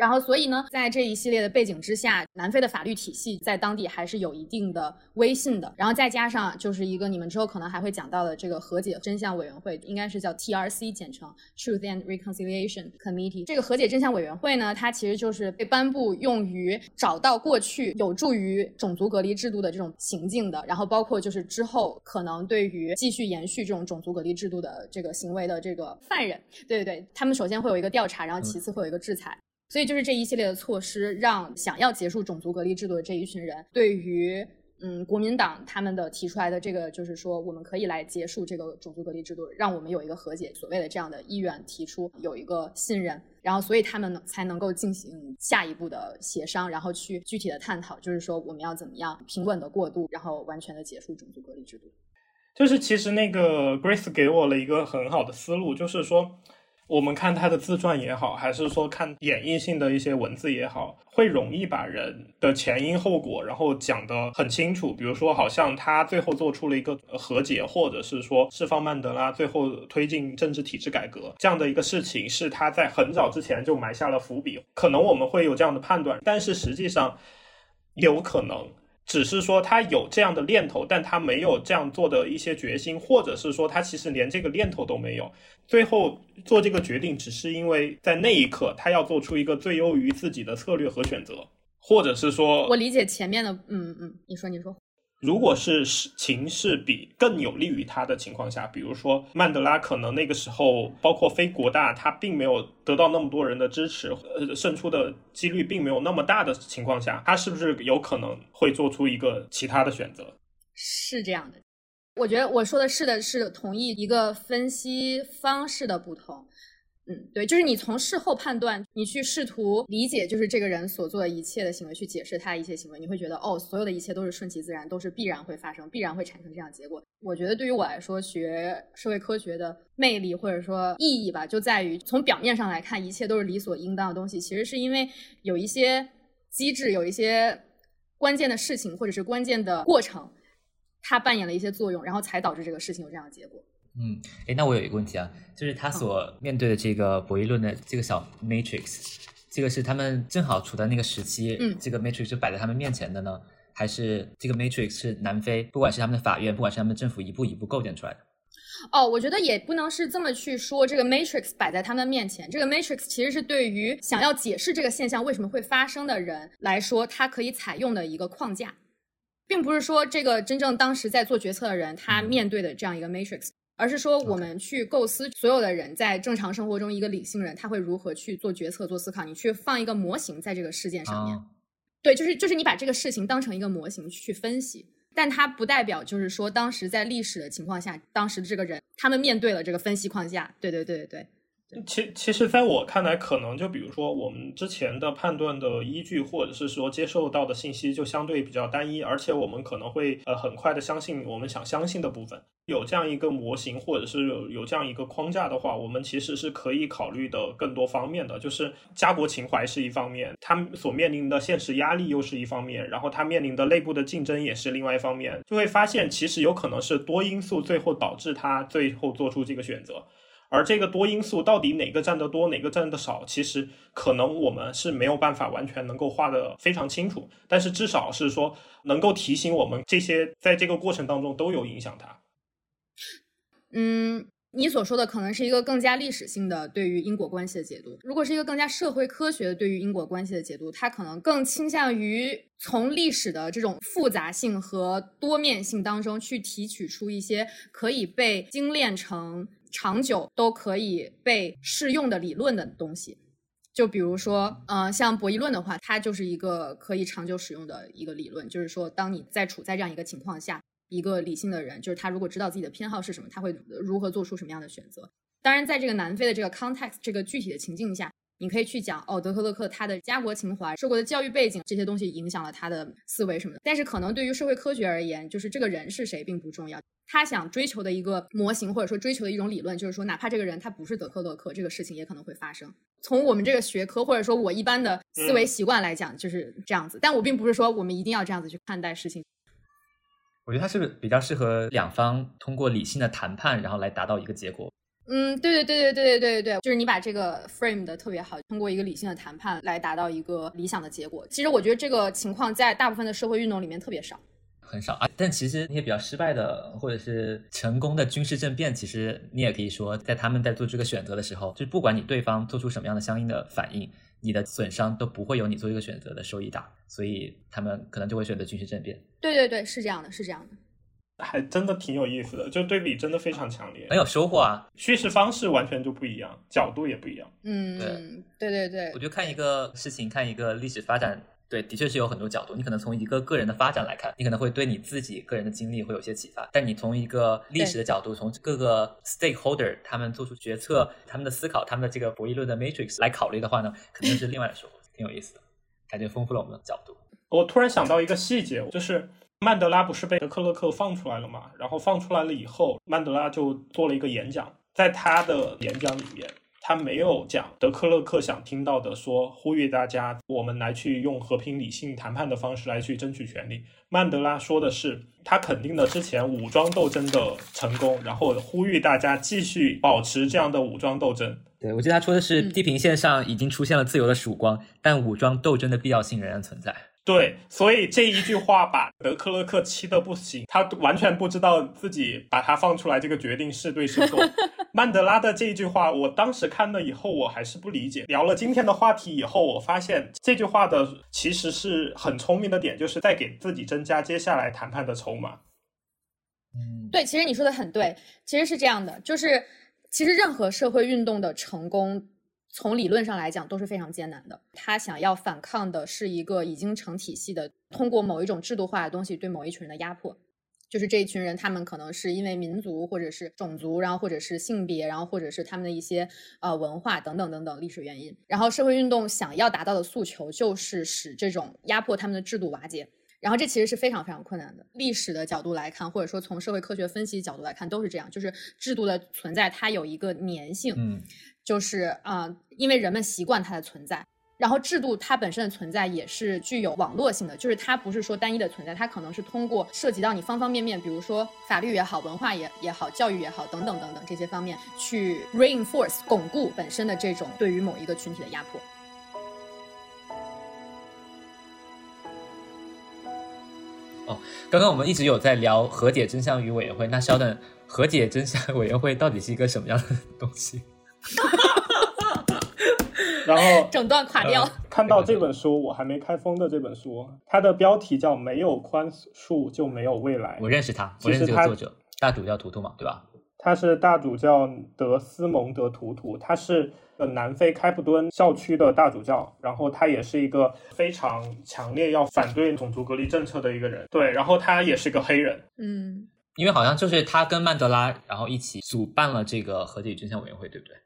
然后，所以呢，在这一系列的背景之下，南非的法律体系在当地还是有一定的威信的。然后再加上就是一个你们之后可能还会讲到的这个和解真相委员会，应该是叫 TRC 简称 Truth and Reconciliation Committee。这个和解真相委员会呢，它其实就是被颁布用于找到过去有助于种族隔离制度的这种行径的，然后包括就是之后可能对于继续延续这种种族隔离制度的这个行为的这个犯人，对对对，他们首先会有一个调查，然后其次会有一个制裁。所以就是这一系列的措施，让想要结束种族隔离制度的这一群人，对于嗯国民党他们的提出来的这个，就是说我们可以来结束这个种族隔离制度，让我们有一个和解，所谓的这样的意愿提出有一个信任，然后所以他们才能够进行下一步的协商，然后去具体的探讨，就是说我们要怎么样平稳的过渡，然后完全的结束种族隔离制度。就是其实那个 Grace 给我了一个很好的思路，就是说。我们看他的自传也好，还是说看演绎性的一些文字也好，会容易把人的前因后果，然后讲得很清楚。比如说，好像他最后做出了一个和解，或者是说释放曼德拉，最后推进政治体制改革这样的一个事情，是他在很早之前就埋下了伏笔。可能我们会有这样的判断，但是实际上有可能。只是说他有这样的念头，但他没有这样做的一些决心，或者是说他其实连这个念头都没有，最后做这个决定，只是因为在那一刻他要做出一个最优于自己的策略和选择，或者是说，我理解前面的，嗯嗯，你说你说。如果是情势比更有利于他的情况下，比如说曼德拉可能那个时候，包括非国大，他并没有得到那么多人的支持，呃，胜出的几率并没有那么大的情况下，他是不是有可能会做出一个其他的选择？是这样的，我觉得我说的是的是同意一个分析方式的不同。嗯，对，就是你从事后判断，你去试图理解，就是这个人所做的一切的行为，去解释他一切行为，你会觉得，哦，所有的一切都是顺其自然，都是必然会发生，必然会产生这样结果。我觉得对于我来说，学社会科学的魅力或者说意义吧，就在于从表面上来看，一切都是理所应当的东西，其实是因为有一些机制，有一些关键的事情或者是关键的过程，它扮演了一些作用，然后才导致这个事情有这样的结果。嗯，哎，那我有一个问题啊，就是他所面对的这个博弈论的这个小 matrix，这个是他们正好处在那个时期，嗯。这个 matrix 就摆在他们面前的呢，还是这个 matrix 是南非，不管是他们的法院，不管是他们政府一步一步构建出来的？哦，我觉得也不能是这么去说，这个 matrix 摆在他们面前，这个 matrix 其实是对于想要解释这个现象为什么会发生的人来说，他可以采用的一个框架，并不是说这个真正当时在做决策的人他面对的这样一个 matrix，而是说我们去构思所有的人在正常生活中一个理性人他会如何去做决策、做思考，你去放一个模型在这个事件上面。啊对，就是就是你把这个事情当成一个模型去分析，但它不代表就是说当时在历史的情况下，当时的这个人他们面对了这个分析框架。对对对对对，其其实，在我看来，可能就比如说我们之前的判断的依据，或者是说接受到的信息，就相对比较单一，而且我们可能会呃很快的相信我们想相信的部分。有这样一个模型，或者是有有这样一个框架的话，我们其实是可以考虑的更多方面的。就是家国情怀是一方面，他们所面临的现实压力又是一方面，然后他面临的内部的竞争也是另外一方面，就会发现其实有可能是多因素最后导致他最后做出这个选择。而这个多因素到底哪个占得多，哪个占得少，其实可能我们是没有办法完全能够画得非常清楚，但是至少是说能够提醒我们这些在这个过程当中都有影响它。嗯，你所说的可能是一个更加历史性的对于因果关系的解读。如果是一个更加社会科学的对于因果关系的解读，它可能更倾向于从历史的这种复杂性和多面性当中去提取出一些可以被精炼成长久都可以被适用的理论的东西。就比如说，呃，像博弈论的话，它就是一个可以长久使用的一个理论，就是说，当你在处在这样一个情况下，一个理性的人，就是他如果知道自己的偏好是什么，他会如何做出什么样的选择。当然，在这个南非的这个 context 这个具体的情境下，你可以去讲哦，德克勒克他的家国情怀、受过的教育背景这些东西影响了他的思维什么的。但是，可能对于社会科学而言，就是这个人是谁并不重要。他想追求的一个模型，或者说追求的一种理论，就是说，哪怕这个人他不是德克勒克，这个事情也可能会发生。从我们这个学科，或者说我一般的思维习惯来讲，就是这样子。但我并不是说我们一定要这样子去看待事情。我觉得他是比较适合两方通过理性的谈判，然后来达到一个结果？嗯，对对对对对对对对，就是你把这个 frame 的特别好，通过一个理性的谈判来达到一个理想的结果。其实我觉得这个情况在大部分的社会运动里面特别少。很少啊，但其实那些比较失败的或者是成功的军事政变，其实你也可以说，在他们在做这个选择的时候，就是不管你对方做出什么样的相应的反应，你的损伤都不会有你做这个选择的收益大，所以他们可能就会选择军事政变。对对对，是这样的，是这样的。还真的挺有意思的，就对比真的非常强烈，很有收获啊。叙事方式完全就不一样，角度也不一样。嗯，对对对我觉得看一个事情，看一个历史发展，对，的确是有很多角度。你可能从一个个人的发展来看，你可能会对你自己个人的经历会有些启发。但你从一个历史的角度，从各个 stakeholder 他们做出决策、他们的思考、他们的这个博弈论的 matrix 来考虑的话呢，肯定是另外的收获，挺有意思的，感觉丰富了我们的角度。我突然想到一个细节，就是曼德拉不是被德克勒克放出来了嘛？然后放出来了以后，曼德拉就做了一个演讲，在他的演讲里面，他没有讲德克勒克想听到的说，呼吁大家我们来去用和平理性谈判的方式来去争取权利。曼德拉说的是，他肯定了之前武装斗争的成功，然后呼吁大家继续保持这样的武装斗争。对，我记得他说的是，嗯地平线上已经出现了自由的曙光，但武装斗争的必要性仍然存在。对，所以这一句话把德克勒克气得不行，他完全不知道自己把他放出来这个决定是对是错。曼德拉的这一句话，我当时看了以后，我还是不理解。聊了今天的话题以后，我发现这句话的其实是很聪明的点，就是在给自己增加接下来谈判的筹码。嗯，对，其实你说的很对，其实是这样的，就是其实任何社会运动的成功，从理论上来讲都是非常艰难的。他想要反抗的是一个已经成体系的，通过某一种制度化的东西对某一群人的压迫。就是这一群人，他们可能是因为民族或者是种族，然后或者是性别，然后或者是他们的一些呃文化等等等等历史原因。然后社会运动想要达到的诉求就是使这种压迫他们的制度瓦解。然后这其实是非常非常困难的。历史的角度来看，或者说从社会科学分析角度来看，都是这样。就是制度的存在，它有一个粘性，嗯，就是啊、呃因为人们习惯它的存在。然后制度它本身的存在也是具有网络性的，就是它不是说单一的存在，它可能是通过涉及到你方方面面，比如说法律也好、文化也也好、教育也好等等等等这些方面，去 reinforce 巩固本身的这种对于某一个群体的压迫。刚刚我们一直有在聊和解真相与委员会，那稍等，和解真相委员会到底是一个什么样的东西？然后 整段垮掉。呃看到这本书，我还没开封的这本书，它的标题叫“没有宽恕就没有未来我认识他我认识这个作者，大主叫图图嘛，对吧？”。他是大主教德斯蒙德·图图，他是呃南非开普敦校区的大主教，然后他也是一个非常强烈要反对种族隔离政策的一个人。对，然后他也是个黑人。嗯，因为好像就是他跟曼德拉，然后一起主办了这个和解与真相委员会，对不对？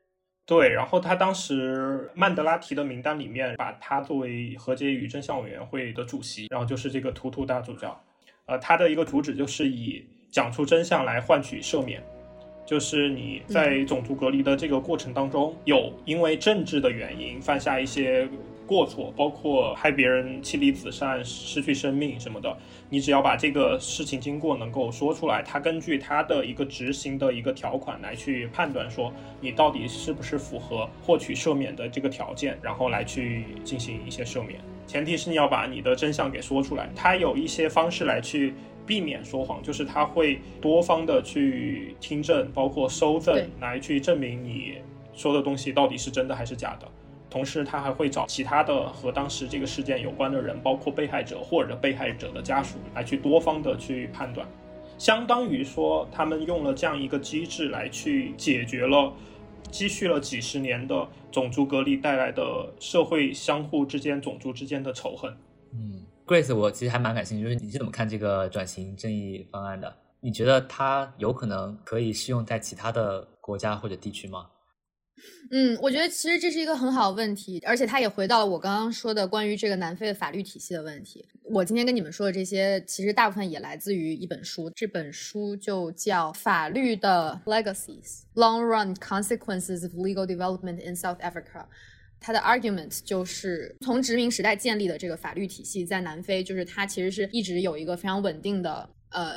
对，然后他当时曼德拉提的名单里面，把他作为和解与真相委员会的主席，然后就是这个图图大主教，呃，他的一个主旨就是以讲出真相来换取赦免，就是你在种族隔离的这个过程当中，有因为政治的原因犯下一些过错，包括害别人妻离子散、失去生命什么的，你只要把这个事情经过能够说出来，他根据他的一个执行的一个条款来去判断说你到底是不是符合获取赦免的这个条件，然后来去进行一些赦免。前提是你要把你的真相给说出来。他有一些方式来去避免说谎，就是他会多方的去听证，包括收证，来去证明你说的东西到底是真的还是假的。同时，他还会找其他的和当时这个事件有关的人，包括被害者或者被害者的家属，来去多方的去判断。相当于说，他们用了这样一个机制来去解决了积蓄了几十年的种族隔离带来的社会相互之间、种族之间的仇恨。嗯，Grace，我其实还蛮感兴趣，就是你是怎么看这个转型正义方案的？你觉得它有可能可以适用在其他的国家或者地区吗？嗯，我觉得其实这是一个很好的问题，而且它也回到了我刚刚说的关于这个南非的法律体系的问题。我今天跟你们说的这些，其实大部分也来自于一本书，这本书就叫《法律的 Legacies: Long Run Consequences of Legal Development in South Africa》。它的 argument 就是从殖民时代建立的这个法律体系，在南非就是它其实是一直有一个非常稳定的呃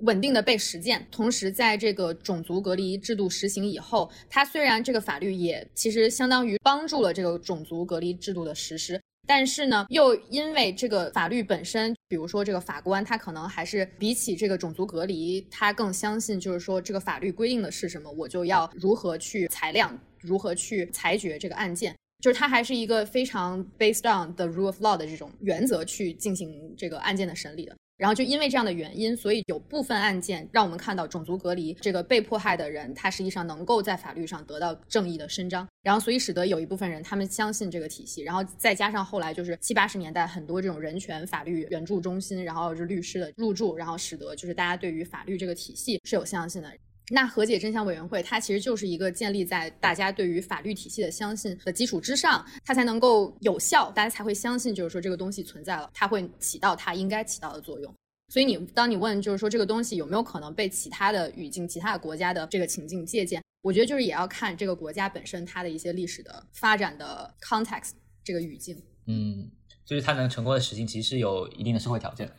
稳定的被实践。同时，在这个种族隔离制度实行以后，它虽然这个法律也其实相当于帮助了这个种族隔离制度的实施。但是呢，又因为这个法律本身，比如说这个法官，他可能还是比起这个种族隔离，他更相信就是说这个法律规定的是什么，我就要如何去裁量，如何去裁决这个案件。就是它还是一个非常 based on the rule of law 的这种原则去进行这个案件的审理的。然后就因为这样的原因，所以有部分案件让我们看到种族隔离这个被迫害的人，他实际上能够在法律上得到正义的伸张。然后所以使得有一部分人他们相信这个体系，然后再加上后来就是七八十年代很多这种人权法律援助中心，然后是律师的入驻，然后使得就是大家对于法律这个体系是有相信的。那和解真相委员会，它其实就是一个建立在大家对于法律体系的相信的基础之上，它才能够有效，大家才会相信，就是说这个东西存在了，它会起到它应该起到的作用。所以你当你问就是说这个东西有没有可能被其他的语境、其他的国家的这个情境借鉴，我觉得就是也要看这个国家本身它的一些历史的发展的 context 这个语境。嗯，就是它能成功的实行，其实是有一定的社会条件的。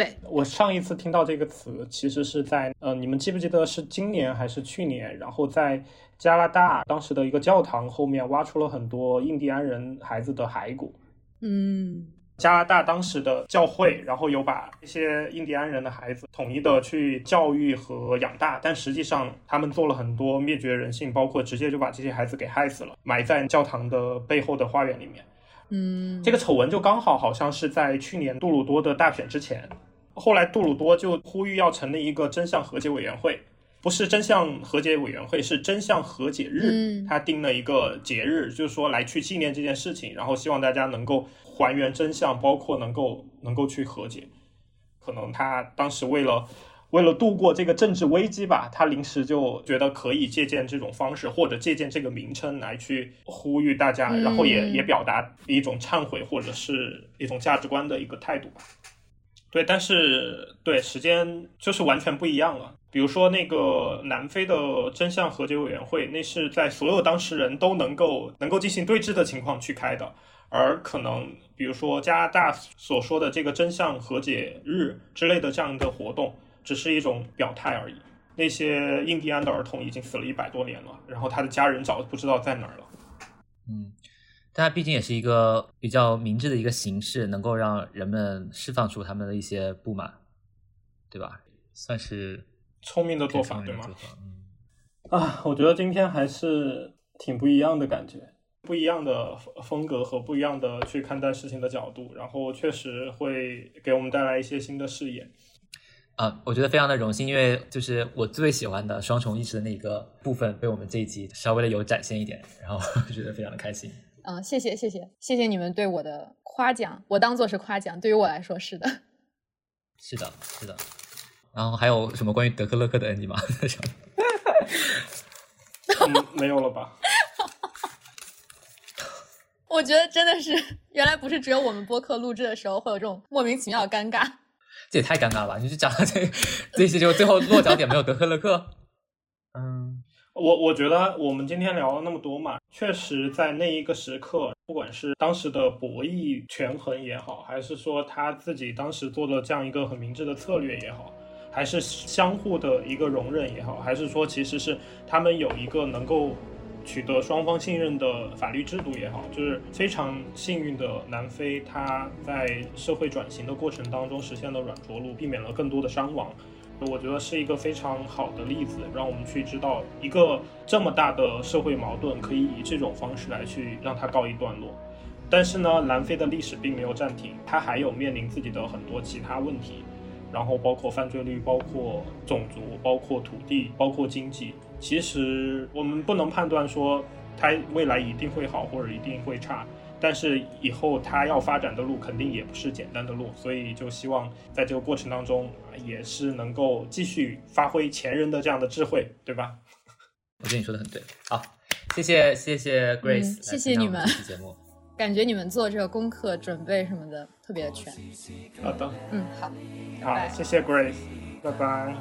对，我上一次听到这个词，其实是在呃，你们记不记得是今年还是去年？然后在加拿大当时的一个教堂后面挖出了很多印第安人孩子的骸骨。嗯，加拿大当时的教会，然后有把一些印第安人的孩子统一的去教育和养大，但实际上他们做了很多灭绝人性，包括直接就把这些孩子给害死了，埋在教堂的背后的花园里面。嗯，这个丑闻就刚好好像是在去年杜鲁多的大选之前，后来杜鲁多就呼吁要成立一个真相和解委员会，不是真相和解委员会，是真相和解日。嗯他定了一个节日，就是说来去纪念这件事情，然后希望大家能够还原真相，包括能够能够去和解。可能他当时为了为了度过这个政治危机吧，他临时就觉得可以借鉴这种方式，或者借鉴这个名称来去呼吁大家，嗯然后也也表达一种忏悔或者是一种价值观的一个态度吧。对，但是对时间就是完全不一样了。比如说那个南非的真相和解委员会，那是在所有当事人都能够能够进行对峙的情况去开的，而可能比如说加拿大所说的这个真相和解日之类的这样的活动，只是一种表态而已。那些印第安的儿童已经死了一百多年了，然后他的家人早不知道在哪儿了。嗯，但它毕竟也是一个比较明智的一个形式，能够让人们释放出他们的一些不满，对吧？算是聪明的做法，对吗啊，我觉得今天还是挺不一样的感觉，不一样的风风格和不一样的去看待事情的角度，然后确实会给我们带来一些新的视野。啊，我觉得非常的荣幸，因为就是我最喜欢的双重意识的那个部分被我们这一集稍微的有展现一点，然后 觉得非常的开心。嗯，谢谢谢谢谢谢你们对我的夸奖，我当做是夸奖，对于我来说是的。是的，是的。然后还有什么关于德克勒克的 NG 吗？嗯，没有了吧？我觉得真的是，原来不是只有我们播客录制的时候会有这种莫名其妙的尴尬。这也太尴尬了吧！你就讲到这这些，就最后落脚点没有德克勒克。我我觉得我们今天聊了那么多嘛，确实在那一个时刻，不管是当时的博弈权衡也好，还是说他自己当时做的这样一个很明智的策略也好，还是相互的一个容忍也好，还是说其实是他们有一个能够取得双方信任的法律制度也好，就是非常幸运的南非，它在社会转型的过程当中实现了软着陆，避免了更多的伤亡。我觉得是一个非常好的例子，让我们去知道一个这么大的社会矛盾可以以这种方式来去让它告一段落。但是呢，南非的历史并没有暂停，它还有面临自己的很多其他问题，然后包括犯罪率、包括种族、包括土地、包括经济。其实我们不能判断说它未来一定会好或者一定会差，但是以后它要发展的路肯定也不是简单的路，所以就希望在这个过程当中也是能够继续发挥前人的这样的智慧，对吧？我觉得你说的很对。好，谢谢谢谢 Grace，、嗯谢谢你们节目。感觉你们做这个功课准备什么的特别的全。好的，嗯，好，好，谢谢 Grace，拜拜。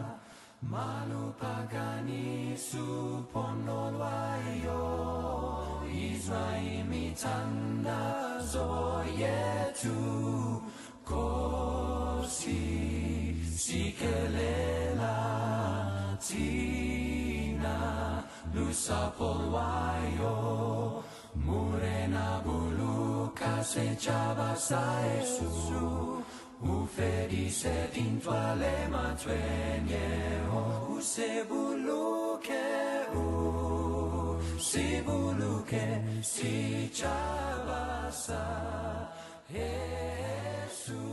Kosi sikelela tina lusa polwayo murena buluka se chavasa esu ufedise o. twenyeho usebuluke u sibuluke si chava sa esu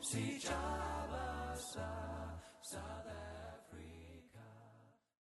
si chava sa, sa that.